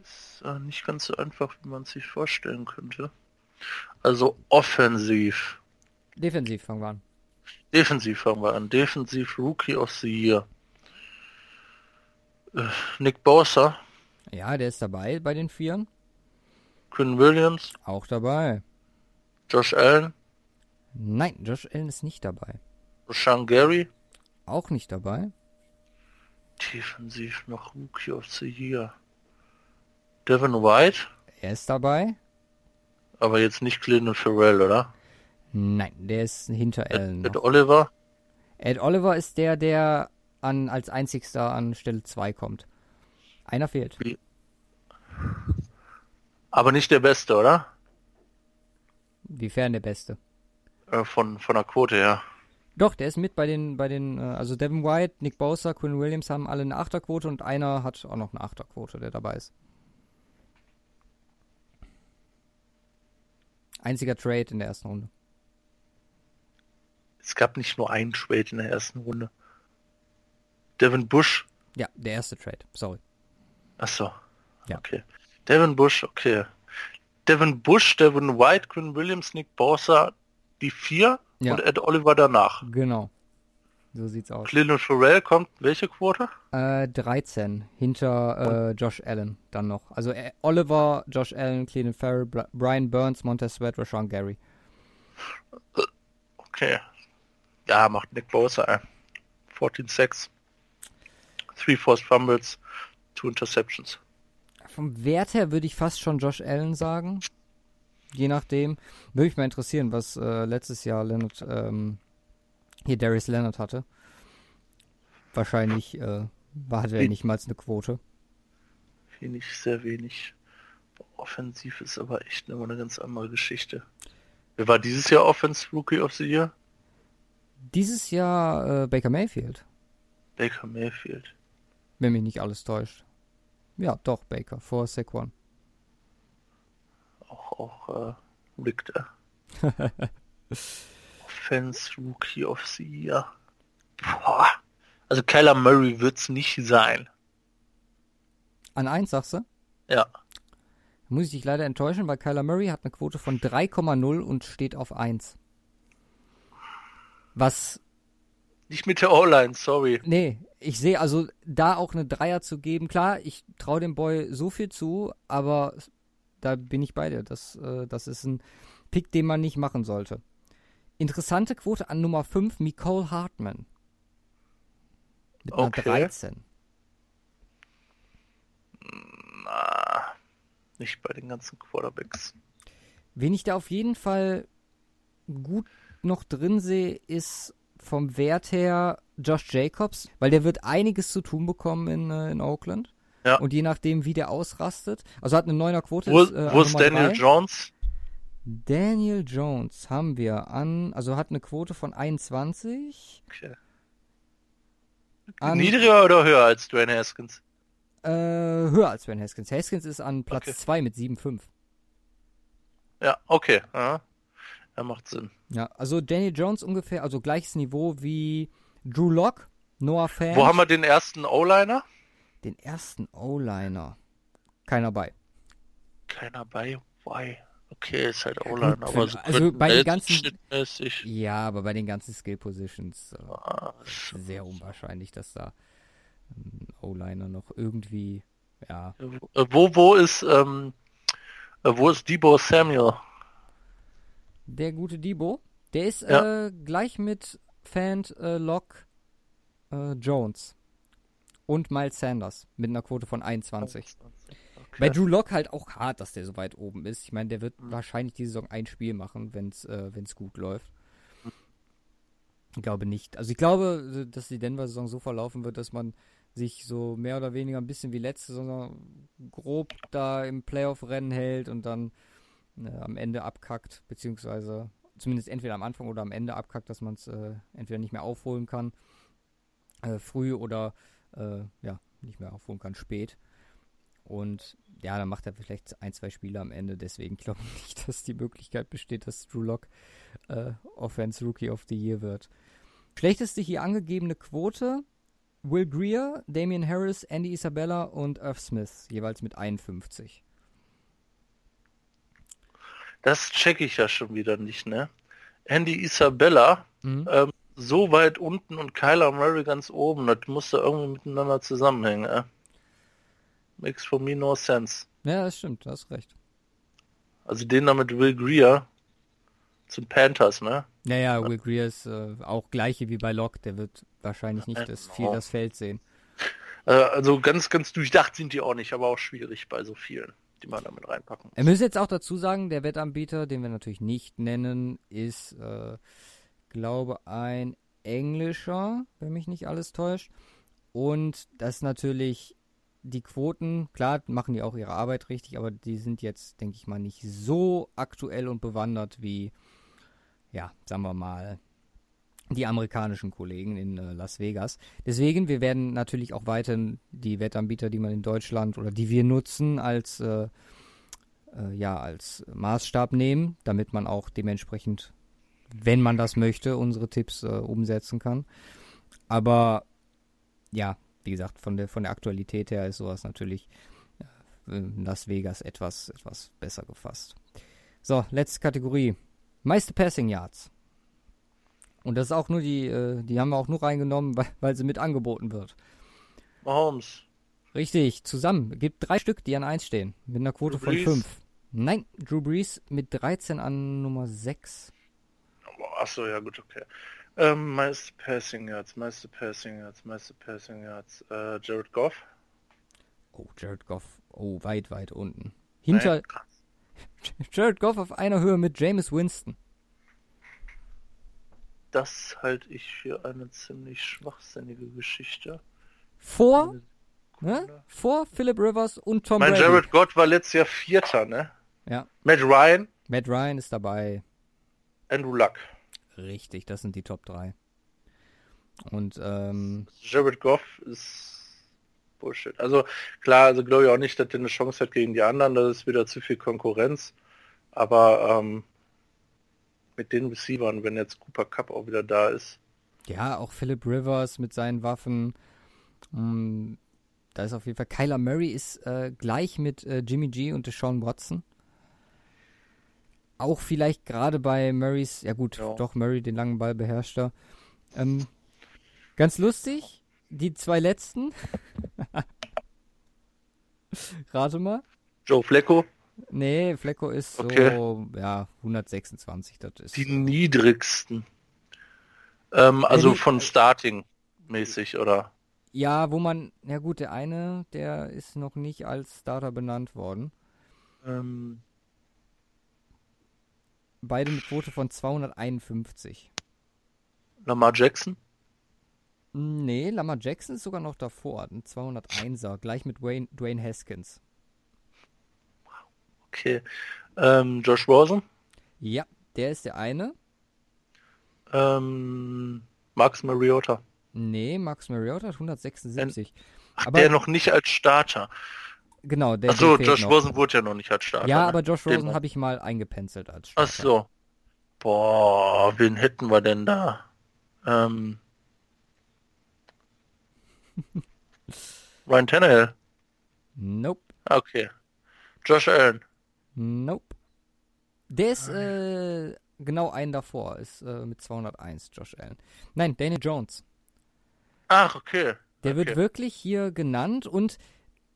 Ist äh, nicht ganz so einfach, wie man sich vorstellen könnte. Also offensiv. Defensiv fangen wir an. Defensiv fangen wir an. Defensiv Rookie of the Year. Äh, Nick Bosa, Ja, der ist dabei bei den Vieren. Quinn Williams, Auch dabei. Josh Allen, Nein, Josh Allen ist nicht dabei. Rashan Gary. Auch nicht dabei. Defensiv noch Rookie of the Year. Devin White, Er ist dabei. aber jetzt nicht Clinton Farrell, oder? Nein, der ist hinter Allen. Ed Noch. Oliver, Ed Oliver ist der, der an, als einzigster an Stelle 2 kommt. Einer fehlt. aber nicht der Beste, oder? Wiefern der Beste? Äh, von, von der Quote her. Doch, der ist mit bei den, bei den, äh, also Devin White, Nick Bosa, Quinn Williams haben alle eine Achterquote und einer hat auch noch eine Achterquote, der dabei ist. Einziger Trade in der ersten Runde. Es gab nicht nur einen Trade in der ersten Runde. Devin Bush, Ja, der erste Trade, sorry. Achso. Ja. Okay. Devin Bush, okay. Devin Bush, Devin White, Quinn Williams, Nick Bosa, die vier Ja. und Ed Oliver danach. Genau. So sieht's aus. Clinton Farrell kommt, welche Quote? Äh, 13 hinter äh, Josh Allen dann noch. Also äh, Oliver, Josh Allen, Cleveland Farrell, Bri Brian Burns, Montez Sweat, Rashawn Gary. Okay. Ja, macht Nick Bosa ein. 14-6. Three Forced Fumbles, two Interceptions. Vom Wert her würde ich fast schon Josh Allen sagen. Je nachdem. Würde mich mal interessieren, was äh, letztes Jahr Leonard, ähm, hier Darius Leonard hatte. Wahrscheinlich äh, war hatte er nicht mal eine Quote. Wenig, sehr wenig. Offensiv ist aber echt immer eine ganz andere Geschichte. Wer war dieses Jahr Offense Rookie of the Year? Dieses Jahr äh, Baker Mayfield, Baker Mayfield. wenn mich nicht alles täuscht. Ja, doch, Baker, vor Saquon. Auch, auch äh, Richter. Offense Rookie of the Year. Boah. Also Kyler Murray wird's nicht sein. An 1 sagst du? Ja. Muss ich dich leider enttäuschen, weil Kyler Murray hat eine Quote von 3,0 und steht auf 1. Was, Nicht mit der O-Line, sorry. nee, ich sehe also da auch eine Dreier zu geben. Klar, ich traue dem Boy so viel zu, aber da bin ich bei dir. Das, äh, das ist ein Pick, den man nicht machen sollte. Interessante Quote an Nummer 5, Nicole Hartman. Mit einer Okay. 13. Na, nicht bei den ganzen Quarterbacks. Wen ich da auf jeden Fall gut noch drin sehe, ist vom Wert her Josh Jacobs, weil der wird einiges zu tun bekommen in, äh, in Oakland. Ja. Und je nachdem, wie der ausrastet, also hat eine neuner Quote. Wo, ist, äh, wo ist Daniel drei. Jones? Daniel Jones haben wir an, also hat eine Quote von 21. Okay. An, Niedriger oder höher als Dwayne Haskins? äh, höher als Van Haskins. Haskins ist an Platz Okay. 2 mit 7,5. Ja, okay. Ja, ja macht Sinn. Ja, also Daniel Jones ungefähr, also gleiches Niveau wie Drew Lock, Noah Fan. Wo haben wir den ersten O-Liner? Den ersten O-Liner. Keiner bei. Keiner bei. Why? Okay, ist halt O-Liner, gut, aber so also bei den ganzen-. Ja, aber bei den ganzen Skill Positions äh, Ah, sehr unwahrscheinlich, dass da ein O-Liner noch irgendwie, ja. Äh, Wo, wo ist, ähm, äh, wo ist Debo Samuel? Der gute Debo, der ist Ja. äh, gleich mit Fant, äh, Lock, äh, Jones und Miles Sanders mit einer Quote von 21. Bei Drew Lock halt auch hart, dass der so weit oben ist. Ich meine, der wird wahrscheinlich diese Saison ein Spiel machen, wenn es äh, wenn's gut läuft. Ich glaube nicht. Also ich glaube, dass die Denver-Saison so verlaufen wird, dass man sich so mehr oder weniger ein bisschen wie letzte Saison grob da im Playoff-Rennen hält und dann äh, am Ende abkackt, beziehungsweise zumindest entweder am Anfang oder am Ende abkackt, dass man es äh, entweder nicht mehr aufholen kann, äh, früh oder äh, ja, nicht mehr aufholen kann, spät. Und ja, dann macht er vielleicht ein, zwei Spiele am Ende. Deswegen glaube ich nicht, dass die Möglichkeit besteht, dass Drew Lock äh, Offense Rookie of the Year wird. Schlechteste hier angegebene Quote: Will Greer, Damian Harris, Andy Isabella und Irv Smith, jeweils mit 51. Das checke ich ja schon wieder nicht, ne? Andy Isabella, Mhm. ähm, so weit unten und Kyler Murray ganz oben, das muss da irgendwie miteinander zusammenhängen, äh? Makes for me no sense. Ja, das stimmt, du hast recht. Also den da mit Will Greer zum Panthers, ne? Naja, Will Greer ist äh, auch gleiche wie bei Locke, der wird wahrscheinlich nicht das viel das Feld sehen. Äh, also ganz, ganz durchdacht sind die auch nicht, aber auch schwierig bei so vielen, die man damit reinpacken Er muss. müsste jetzt auch dazu sagen, der Wettanbieter, den wir natürlich nicht nennen, ist, äh, glaube ein englischer, wenn mich nicht alles täuscht. Und das natürlich die Quoten, klar machen die auch ihre Arbeit richtig, aber die sind jetzt, denke ich mal, nicht so aktuell und bewandert wie, ja, sagen wir mal, die amerikanischen Kollegen in äh, Las Vegas. Deswegen, wir werden natürlich auch weiterhin die Wettanbieter, die man in Deutschland oder die wir nutzen, als äh, äh, ja als Maßstab nehmen, damit man auch dementsprechend, wenn man das möchte, unsere Tipps äh, umsetzen kann. Aber ja, wie gesagt, von der von der Aktualität her ist sowas natürlich äh, in Las Vegas etwas etwas besser gefasst. So, letzte Kategorie. Meiste Passing Yards. Und das ist auch nur die, äh, die haben wir auch nur reingenommen, weil, weil sie mit angeboten wird. Mahomes. Richtig, zusammen. Gibt drei Stück, die an 1 stehen. Mit einer Quote von Brees. 5. Nein, Drew Brees mit 13 an Nummer 6. Achso, ja gut, okay. Ähm, meiste Passing Yards, meiste Passing Yards, meiste Passing Yards. Äh, Jared Goff. Oh, Jared Goff. Oh, weit, weit unten. Hinter Nein. Jared Goff auf einer Höhe mit Jameis Winston. Das halte ich für eine ziemlich schwachsinnige Geschichte. Vor, ne? Vor Philip Rivers und Tom Mein Brady. Jared Goff war letztes Jahr Vierter, ne? Ja, Matt Ryan, Matt Ryan ist dabei. Andrew Luck. Richtig, das sind die Top 3. Und ähm, Jared Goff ist Bullshit. Also klar, also glaube ich auch nicht, dass der eine Chance hat gegen die anderen. Das ist wieder zu viel Konkurrenz. Aber ähm, mit den Receivern, wenn jetzt Cooper Cup auch wieder da ist, ja, auch Philip Rivers mit seinen Waffen. Mm, da ist auf jeden Fall Kyler Murray ist äh, gleich mit äh, Jimmy G und Deshaun Watson. Auch vielleicht gerade bei Murrays, ja gut, Ja. doch Murray den langen Ball beherrscht er. Ähm, ganz lustig, die zwei letzten. Rate mal. Joe Flacco, Nee, Flecko ist so, Okay. ja, 126, das ist. die niedrigsten. Ähm, also die- von Starting mäßig, oder? Ja, wo man, ja gut, der eine, der ist noch nicht als Starter benannt worden. Ähm, Beide mit Quote von 251. Lamar Jackson? Nee, Lamar Jackson ist sogar noch davor, ein 201er, gleich mit Wayne, Dwayne Haskins. Okay. Ähm, Josh Rosen? Ja, der ist der eine. Ähm, Max Mariota? Nee, Max Mariota hat 176. Ach, Aber- der noch nicht als Starter. Genau, der, Achso, Josh noch. Rosen wurde ja noch nicht als Starter. Ja, ne? aber Josh Rosen habe ich mal eingepenzelt als Ach Starter. so. Boah, wen hätten wir denn da? Ähm, Ryan Tannehill. Nope, Okay. Josh Allen. nope. Der ist äh, genau einen davor, ist äh, mit 201, Josh Allen. Nein, Daniel Jones. Ach, okay. Der okay. wird wirklich hier genannt und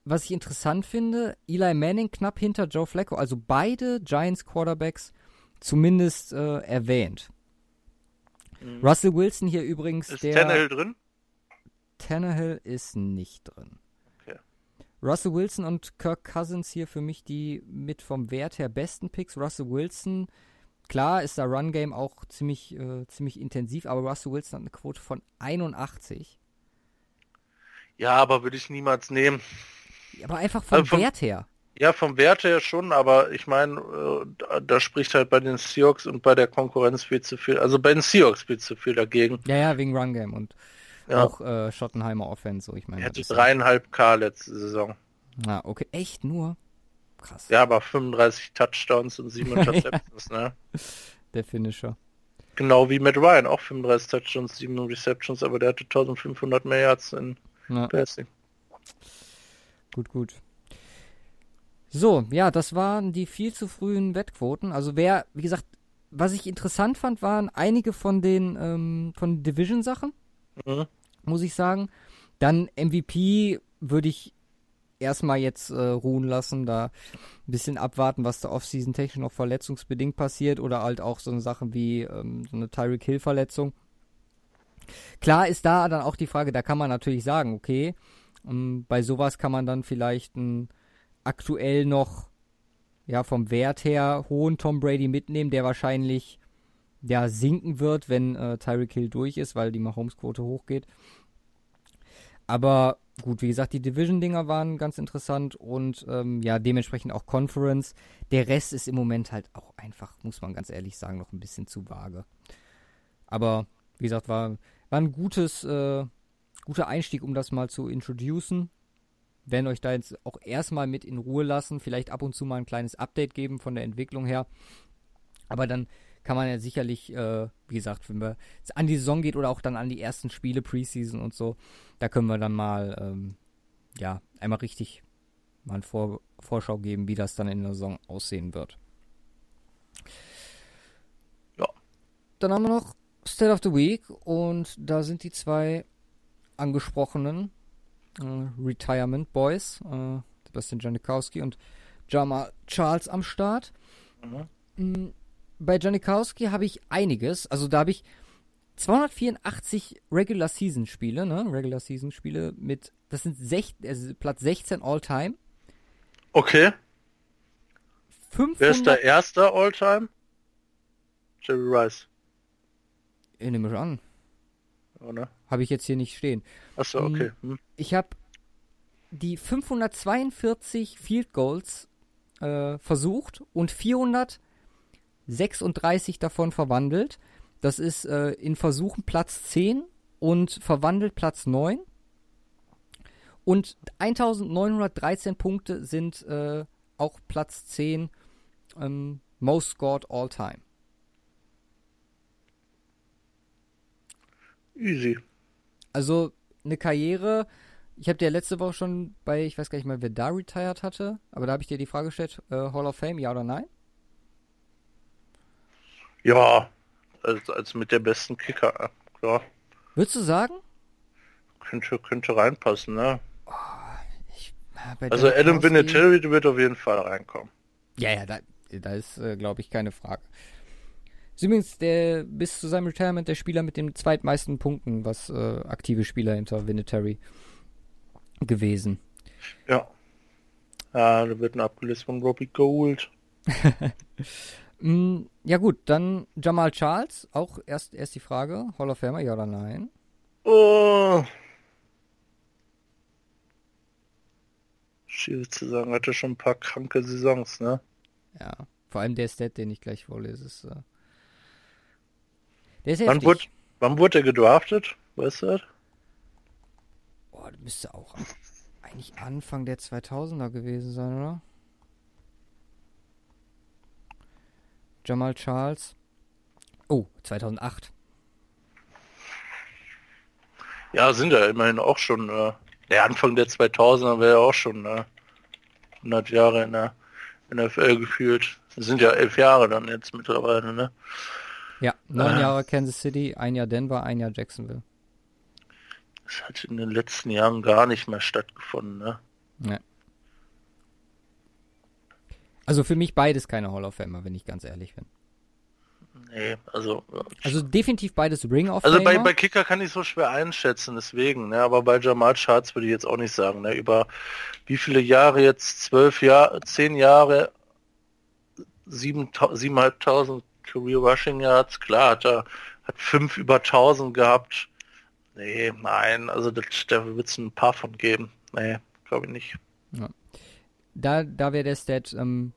was ich interessant finde, Eli Manning knapp hinter Joe Flacco, also beide Giants Quarterbacks zumindest äh, erwähnt. Mhm. Russell Wilson hier übrigens, Ist der Tannehill drin? Tannehill ist nicht drin. Okay. Russell Wilson und Kirk Cousins hier für mich die mit vom Wert her besten Picks. Russell Wilson, klar ist der Run Game auch ziemlich, äh, ziemlich intensiv, aber Russell Wilson hat eine Quote von 81. Ja, aber würde ich niemals nehmen. Aber einfach vom Also vom- Wert her. Ja, vom Wert her schon, aber ich meine, äh, da, da spricht halt bei den Seahawks und bei der Konkurrenz viel zu viel. Also bei den Seahawks viel zu viel dagegen. Ja, ja, wegen Run Game und Ja. auch äh, Schottenheimer Offense, so ich meine. Er hatte dreieinhalb K letzte Saison. Ah, okay, echt nur? Krass. Ja, aber 35 Touchdowns und 7 Interceptions, ne? Der Finisher. Genau wie Matt Ryan, auch 35 Touchdowns, 7 Receptions, aber der hatte 1500 mehr Yards in Ja. Passing. Gut, gut. So, ja, das waren die viel zu frühen Wettquoten. Also wer, wie gesagt, was ich interessant fand, waren einige von den ähm, von Division-Sachen, Mhm. muss ich sagen. Dann MVP würde ich erstmal jetzt äh, ruhen lassen, da ein bisschen abwarten, was da Offseason technisch noch verletzungsbedingt passiert oder halt auch so eine Sache wie ähm, so eine Tyreek Hill Verletzung. Klar ist da dann auch die Frage, da kann man natürlich sagen, okay, ähm, bei sowas kann man dann vielleicht einen aktuell noch ja vom Wert her hohen Tom Brady mitnehmen, der wahrscheinlich ja sinken wird, wenn äh, Tyreek Hill durch ist, weil die Mahomes-Quote hochgeht. Aber gut, wie gesagt, die Division-Dinger waren ganz interessant und ähm, ja, dementsprechend auch Conference. Der Rest ist im Moment halt auch einfach, muss man ganz ehrlich sagen, noch ein bisschen zu vage. Aber wie gesagt, war, war ein gutes, äh, guter Einstieg, um das mal zu introducen. Werden euch da jetzt auch erstmal mit in Ruhe lassen, vielleicht ab und zu mal ein kleines Update geben von der Entwicklung her. Aber dann kann man ja sicherlich, äh, wie gesagt, wenn wir an die Saison geht oder auch dann an die ersten Spiele, Preseason und so, da können wir dann mal, ähm, ja, einmal richtig mal eine Vor Vorschau geben, wie das dann in der Saison aussehen wird. Ja. Dann haben wir noch State of the Week und da sind die zwei angesprochenen äh, Retirement Boys, äh, Sebastian Janikowski und Jamal Charles am Start. Mhm. Mm, Bei Janikowski habe ich einiges, also da habe ich 284 Regular Season Spiele, ne? Regular Season Spiele mit, das sind sech, also Platz 16 all time. Okay, wer ist 500, der erste All-Time? Jerry Rice, ich nehme schon an, oder? habe ich jetzt hier nicht stehen. Achso, okay. Hm. Ich habe die 542 Field Goals äh, versucht und 436 davon verwandelt. Das ist äh, in Versuchen Platz 10 und verwandelt Platz 9. Und 1913 Punkte sind äh, auch Platz 10 ähm, Most Scored All Time. Easy. Also eine Karriere. Ich habe dir letzte Woche schon bei, ich weiß gar nicht mal, wer da retired hatte, aber da habe ich dir die Frage gestellt, äh, Hall of Fame, ja oder nein? Ja, als, als mit der besten Kicker, klar. Würdest du sagen? Könnte, könnte reinpassen, ne? Ah, bei Also Adam Vinatieri wird auf jeden Fall reinkommen. Ja, ja, da, da ist, äh, glaube ich, keine Frage. Ist übrigens der bis zu seinem Retirement der Spieler mit den zweitmeisten Punkten, was äh, aktive Spieler hinter Vinatieri gewesen. Ja. Ja, da wird ein abgelöst von Robbie Gold. Mm, ja gut, dann Jamal Charles, auch erst, erst die Frage, Hall of Famer, ja oder nein? Oh. Schwierig zu sagen, hatte schon ein paar kranke Saisons, ne? Ja, vor allem der Stat, den ich gleich vorlese, ist, äh, der ist Wann wurde, wann wurde er gedraftet? Weißt du das? Boah, das müsste auch eigentlich Anfang der 2000er gewesen sein, oder? Jamal Charles. Oh, 2008. Ja, sind ja immerhin auch schon, äh, der Anfang der 2000er wäre ja auch schon äh, 100 Jahre in der NFL gefühlt. Das sind ja elf Jahre dann jetzt mittlerweile, ne? Ja, neun Ah. Jahre Kansas City, ein Jahr Denver, ein Jahr Jacksonville. Das hat in den letzten Jahren gar nicht mehr stattgefunden, ne? Ja. Also für mich beides keine Hall of Famer, wenn ich ganz ehrlich bin. Nee, also. äh, Also definitiv beides Ring of Also bei, bei Kicker kann ich so schwer einschätzen, deswegen, ne? Aber bei Jamal Charles würde ich jetzt auch nicht sagen, ne? Über wie viele Jahre jetzt? Zwölf Jahre, zehn Jahre, sieben, siebeneinhalbtausend Career Rushing Yards, klar, hat er hat fünf über tausend gehabt. Nee, nein, also das, da wird es ein paar von geben. Nee, glaube ich nicht. da da wäre der Stat ähm,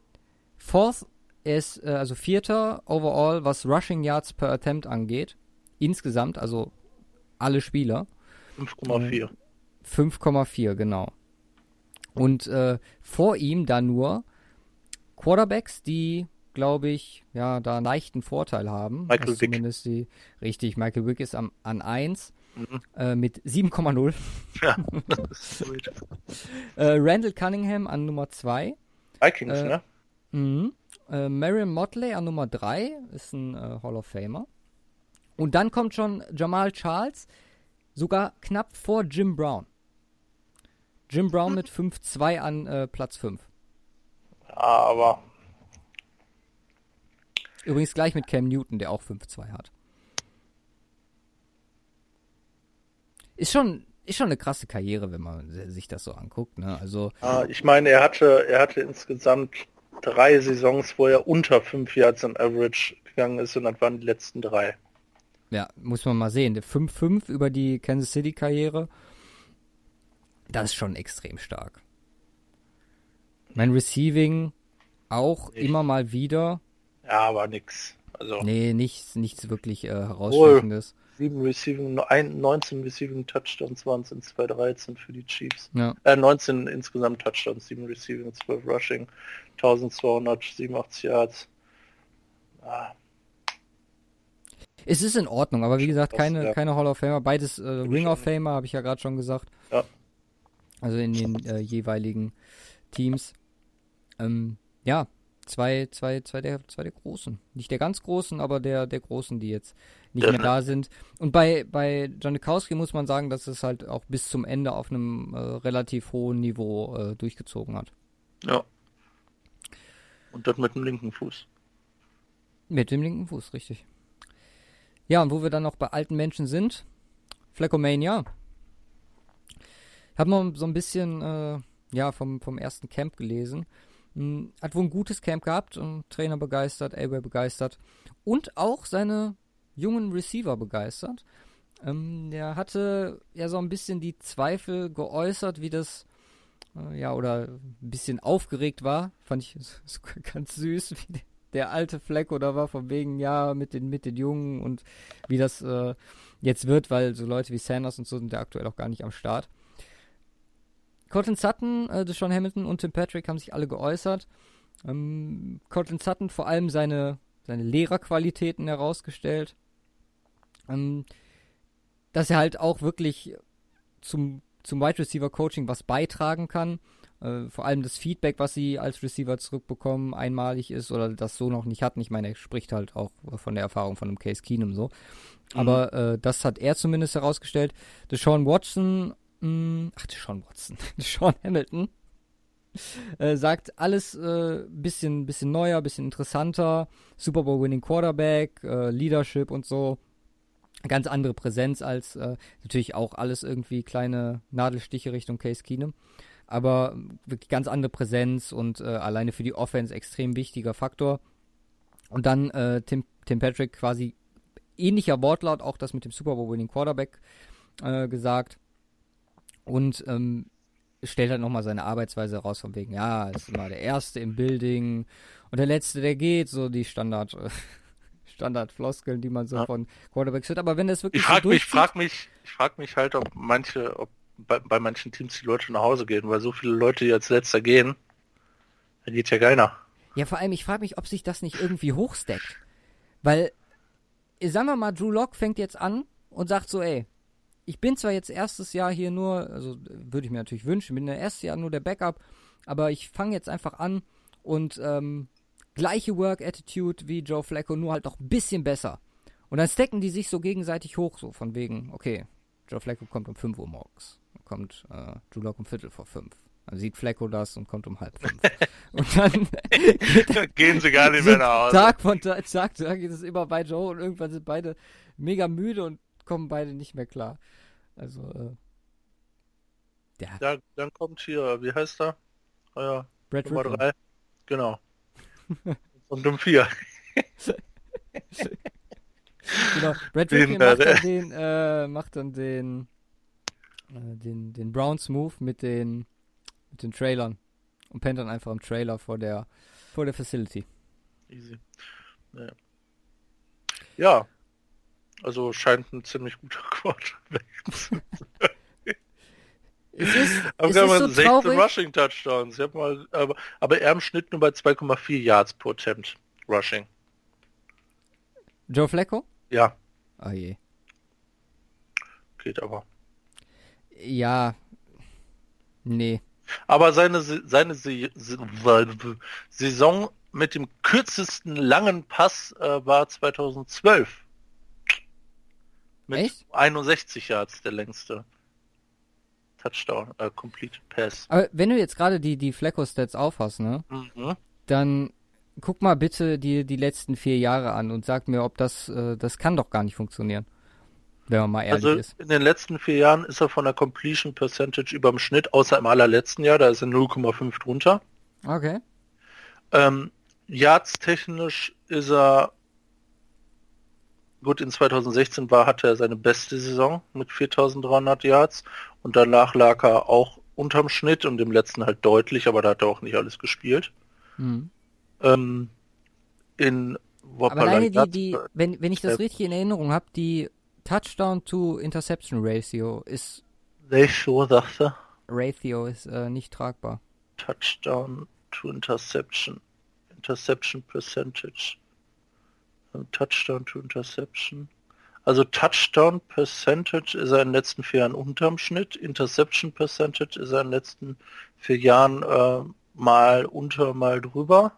Fourth ist äh, also Vierter overall, was Rushing Yards per Attempt angeht. Insgesamt, also alle Spieler. 5,4. 5,4, genau. Und äh, vor ihm dann nur Quarterbacks, die, glaube ich, ja, da einen leichten Vorteil haben. Michael was Vick. Zumindest die, richtig, Michael Wick ist am, an 1 Mhm. äh, mit 7,0. Ja. Äh, Randall Cunningham an Nummer 2. Vikings, Äh, ne? Mhm. Äh, Marion Motley an Nummer 3 ist ein äh, Hall of Famer. Und dann kommt schon Jamal Charles, sogar knapp vor Jim Brown. Jim Brown mit 5-2 an äh, Platz 5. Ja, aber Übrigens gleich mit Cam Newton, der auch 5-2 hat. Ist schon, ist schon eine krasse Karriere, wenn man si- sich das so anguckt. Ne? Also, Ah, ich meine, er hatte, er hatte insgesamt drei Saisons, wo er unter fünf Yards im Average gegangen ist und das waren die letzten drei. ja, muss man mal sehen. Der 5-5 über die Kansas City-Karriere, das ist schon extrem stark. Mein Receiving auch Nicht. immer mal wieder. Ja, aber nix. Also Nee, nichts, nichts wirklich äh, herausstechendes. sieben Receiving, ein, 19 Receiving Touchdowns waren es in 2013 für die Chiefs. Ja. Äh, 19 insgesamt Touchdowns, 7 Receiving, 12 Rushing, 1287 Yards. Ah, Es ist in Ordnung, aber wie gesagt, Das, keine, ja. keine Hall of Famer. Beides äh, Ring of Famer, habe ich ja gerade schon gesagt. Ja. Also in den äh, jeweiligen Teams. Ähm, ja, zwei, zwei, zwei, der, zwei der Großen. Nicht der ganz Großen, aber der, der Großen, die jetzt nicht mehr da sind. Und bei, bei Janikowski muss man sagen, dass es halt auch bis zum Ende auf einem äh, relativ hohen Niveau äh, durchgezogen hat. ja. Und das mit dem linken Fuß. Mit dem linken Fuß, richtig. Ja, und wo wir dann noch bei alten Menschen sind, Fleckomania. Hab mal so ein bisschen, äh, ja, vom, vom ersten Camp gelesen. Hm, hat wohl ein gutes Camp gehabt, Trainer begeistert, Elway begeistert und auch seine jungen Receiver begeistert. Ähm, der hatte ja so ein bisschen die Zweifel geäußert, wie das, äh, ja, oder ein bisschen aufgeregt war. Fand ich so ganz süß, wie der, der alte Fleck oder war von wegen, ja, mit den, mit den Jungen und wie das äh, jetzt wird, weil so Leute wie Sanders und so sind ja aktuell auch gar nicht am Start. Cortland Sutton, äh, Deshaun Hamilton und Tim Patrick haben sich alle geäußert. Ähm, Cortland Sutton vor allem seine, seine Lehrerqualitäten herausgestellt. Ähm, dass er halt auch wirklich zum, zum Wide Receiver Coaching was beitragen kann. Äh, vor allem das Feedback, was sie als Receiver zurückbekommen, einmalig ist oder das so noch nicht hatten. Ich meine, er spricht halt auch von der Erfahrung von einem Case Keenum so. Aber äh, das hat er zumindest herausgestellt. Deshaun Watson, mh, ach, Deshaun Watson, Deshaun Hamilton, äh, sagt alles äh, bisschen, bisschen neuer, bisschen interessanter. Super Bowl Winning Quarterback, äh, Leadership und so. Ganz andere Präsenz als äh, natürlich auch alles irgendwie kleine Nadelstiche Richtung Case Keenum. Aber wirklich ganz andere Präsenz und äh, alleine für die Offense extrem wichtiger Faktor. Und dann äh, Tim, Tim Patrick quasi ähnlicher Wortlaut, auch das mit dem Super Bowl Winning Quarterback äh, gesagt. Und ähm, stellt halt nochmal seine Arbeitsweise raus, von wegen, ja, ist immer der Erste im Building und der Letzte, der geht, so die Standard, Standard-Floskeln, die man so ja. von Quarterbacks hört. Aber wenn das wirklich ich frag so mich, frag mich, ich frag mich halt, ob manche, ob bei, bei manchen Teams die Leute nach Hause gehen, weil so viele Leute, die als Letzter gehen, da geht ja keiner. Ja, vor allem, ich frage mich, ob sich das nicht irgendwie hochsteckt. Weil, sagen wir mal, Drew Lock fängt jetzt an und sagt so, ey, ich bin zwar jetzt erstes Jahr hier nur, also würde ich mir natürlich wünschen, bin erstes Jahr nur der Backup, aber ich fange jetzt einfach an und ähm, gleiche Work Attitude wie Joe Flacco, nur halt noch ein bisschen besser. Und dann stecken die sich so gegenseitig hoch, so von wegen, okay, Joe Flacco kommt um 5 Uhr morgens, kommt äh, Drew Lock um Viertel vor 5. Dann sieht Flacco das und kommt um halb fünf. und dann gehen sie gar nicht mehr nach Hause. Tag von Tag, Tag, Tag geht es immer bei Joe und irgendwann sind beide mega müde und kommen beide nicht mehr klar. Also, äh, ja. ja. Dann kommt hier, wie heißt er? Ja, Brad Nummer Rickman. drei. Genau. Und um vier. genau. Brad den, macht, dann den, äh, macht dann den, äh, den, den Browns Move mit den, mit den Trailern und pennt dann einfach im Trailer vor der, vor der Facility. Easy. Ja. ja. Also scheint ein ziemlich guter Quarterback zu sein. Es ist, aber es ist so 16 traurig. Rushing Touchdowns. Mal, aber, aber er im Schnitt nur bei 2,4 Yards pro Attempt Rushing. Joe Flacco? Ja. Oh je. Geht aber. Ja. Nee. Aber seine, seine Saison mit dem kürzesten langen Pass äh, war 2012. Mit Echt? 61 Yards der längste. Touchdown, äh, Complete Pass. Aber wenn du jetzt gerade die, die Flecko-Stats aufhast, ne? Mhm. Dann guck mal bitte die, die letzten vier Jahre an und sag mir, ob das, äh, das kann doch gar nicht funktionieren. Wenn man mal ehrlich also ist. In den letzten vier Jahren ist er von der Completion Percentage über dem Schnitt, außer im allerletzten Jahr, da ist er 0,5 drunter. Okay. Ähm, Yards technisch ist er gut, in 2016 war, hatte er seine beste Saison mit 4300 Yards und danach lag er auch unterm Schnitt und im letzten halt deutlich, aber da hat er auch nicht alles gespielt. Mhm. Ähm, in aber alleine die, die, wenn, wenn ich das äh, richtig in Erinnerung habe, die Touchdown to Interception Ratio ist Ratio, sagst du? Ratio ist äh, nicht tragbar. Touchdown to Interception. Interception Percentage. Touchdown to Interception. Also Touchdown Percentage ist er in den letzten vier Jahren unterm Schnitt, Interception Percentage ist er in den letzten vier Jahren äh, mal unter, mal drüber.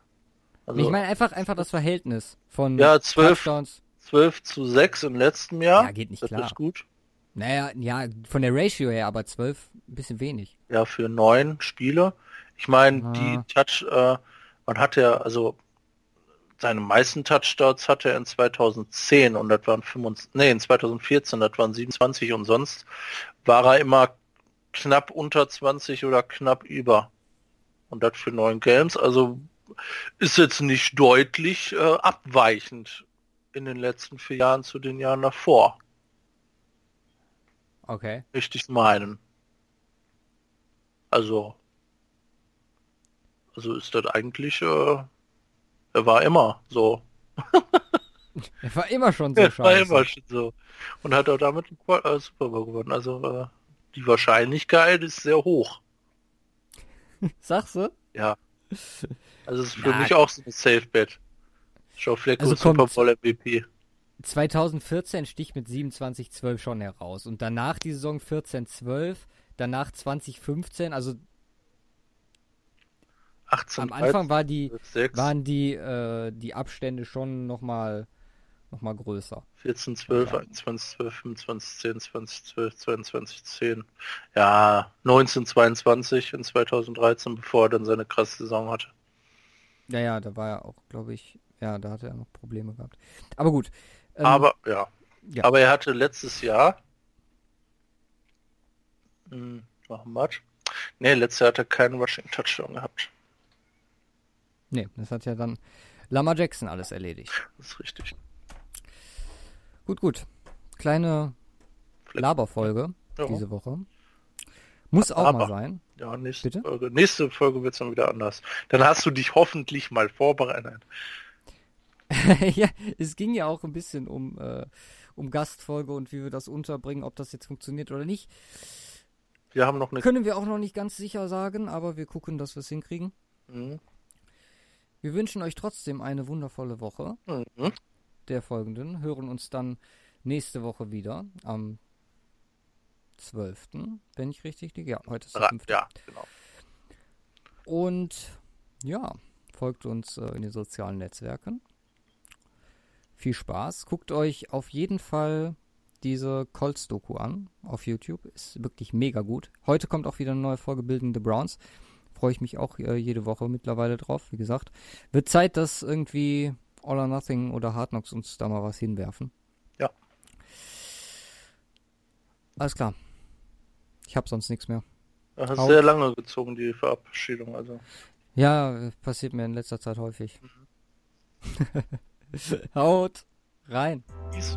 Also, ich meine einfach einfach das Verhältnis von ja, 12, Touchdowns. 12 zu 6 im letzten Jahr. Ja, geht nicht das klar. ist gut. Naja, ja, von der Ratio her, aber 12 ein bisschen wenig. Ja, für neun Spiele. Ich meine, ah. die Touch, äh, man hat ja, also seine meisten Touchdowns hatte er in 2010 und das waren 25, nee, in 2014, das waren 27 und sonst war er immer knapp unter 20 oder knapp über. Und das für neun Games, also ist jetzt nicht deutlich äh, abweichend in den letzten vier Jahren zu den Jahren davor. Okay. Richtig meinen. Also, also ist das eigentlich äh, war immer so. er war immer schon so er scheiße. war immer schon so. Und hat auch damit einen äh, Super Bowl gewonnen. Also äh, die Wahrscheinlichkeit ist sehr hoch. Sagst du? Ja. Also es ist für Na, mich auch so ein Safe Bet. Joe Flacco also Super Bowl MVP. 2014 stich mit 27-12 schon heraus. Und danach die Saison 14-12, danach 2015, also 18, Am Anfang war die, waren die, äh, die Abstände schon nochmal noch mal größer. 14, 12, 21, 12, 25, 10, 20, 12, 22, 10. Ja, 19, 22 in 2013, bevor er dann seine krasse Saison hatte. Ja, ja, da war er auch, glaube ich, ja, da hatte er noch Probleme gehabt. Aber gut. Ähm, Aber, ja. Ja. Aber er hatte letztes Jahr. Hm, machen wir Nee, letztes Jahr hat er keinen Rushing Touchdown gehabt. Nee, das hat ja dann Lama Jackson alles erledigt. Das ist richtig. Gut, gut. Kleine Laberfolge ja. diese Woche. Muss auch Aber, mal sein. Ja, nächste Bitte? Folge. Nächste Folge wird es dann wieder anders. Dann hast du dich hoffentlich mal vorbereitet. ja, es ging ja auch ein bisschen um, äh, um Gastfolge und wie wir das unterbringen, ob das jetzt funktioniert oder nicht. Wir haben noch eine. Können wir auch noch nicht ganz sicher sagen, aber wir gucken, dass wir es hinkriegen. Mhm. Wir wünschen euch trotzdem eine wundervolle Woche. Mhm. Der folgenden. Hören uns dann nächste Woche wieder am 12. Wenn ich richtig liege. Ja, heute ist der 5. Ja, genau. Und ja, folgt uns äh, in den sozialen Netzwerken. Viel Spaß. Guckt euch auf jeden Fall diese Colts-Doku an auf YouTube. Ist wirklich mega gut. Heute kommt auch wieder eine neue Folge Bildende Browns. Freue ich mich auch äh, jede Woche mittlerweile drauf. Wie gesagt, wird Zeit, dass irgendwie All or Nothing oder Hard Knocks uns da mal was hinwerfen. Ja. Alles klar. Ich habe sonst nichts mehr. Das hat sehr lange gezogen, die Verabschiedung. Also. Ja, passiert mir in letzter Zeit häufig. Mhm. Haut rein. Peace.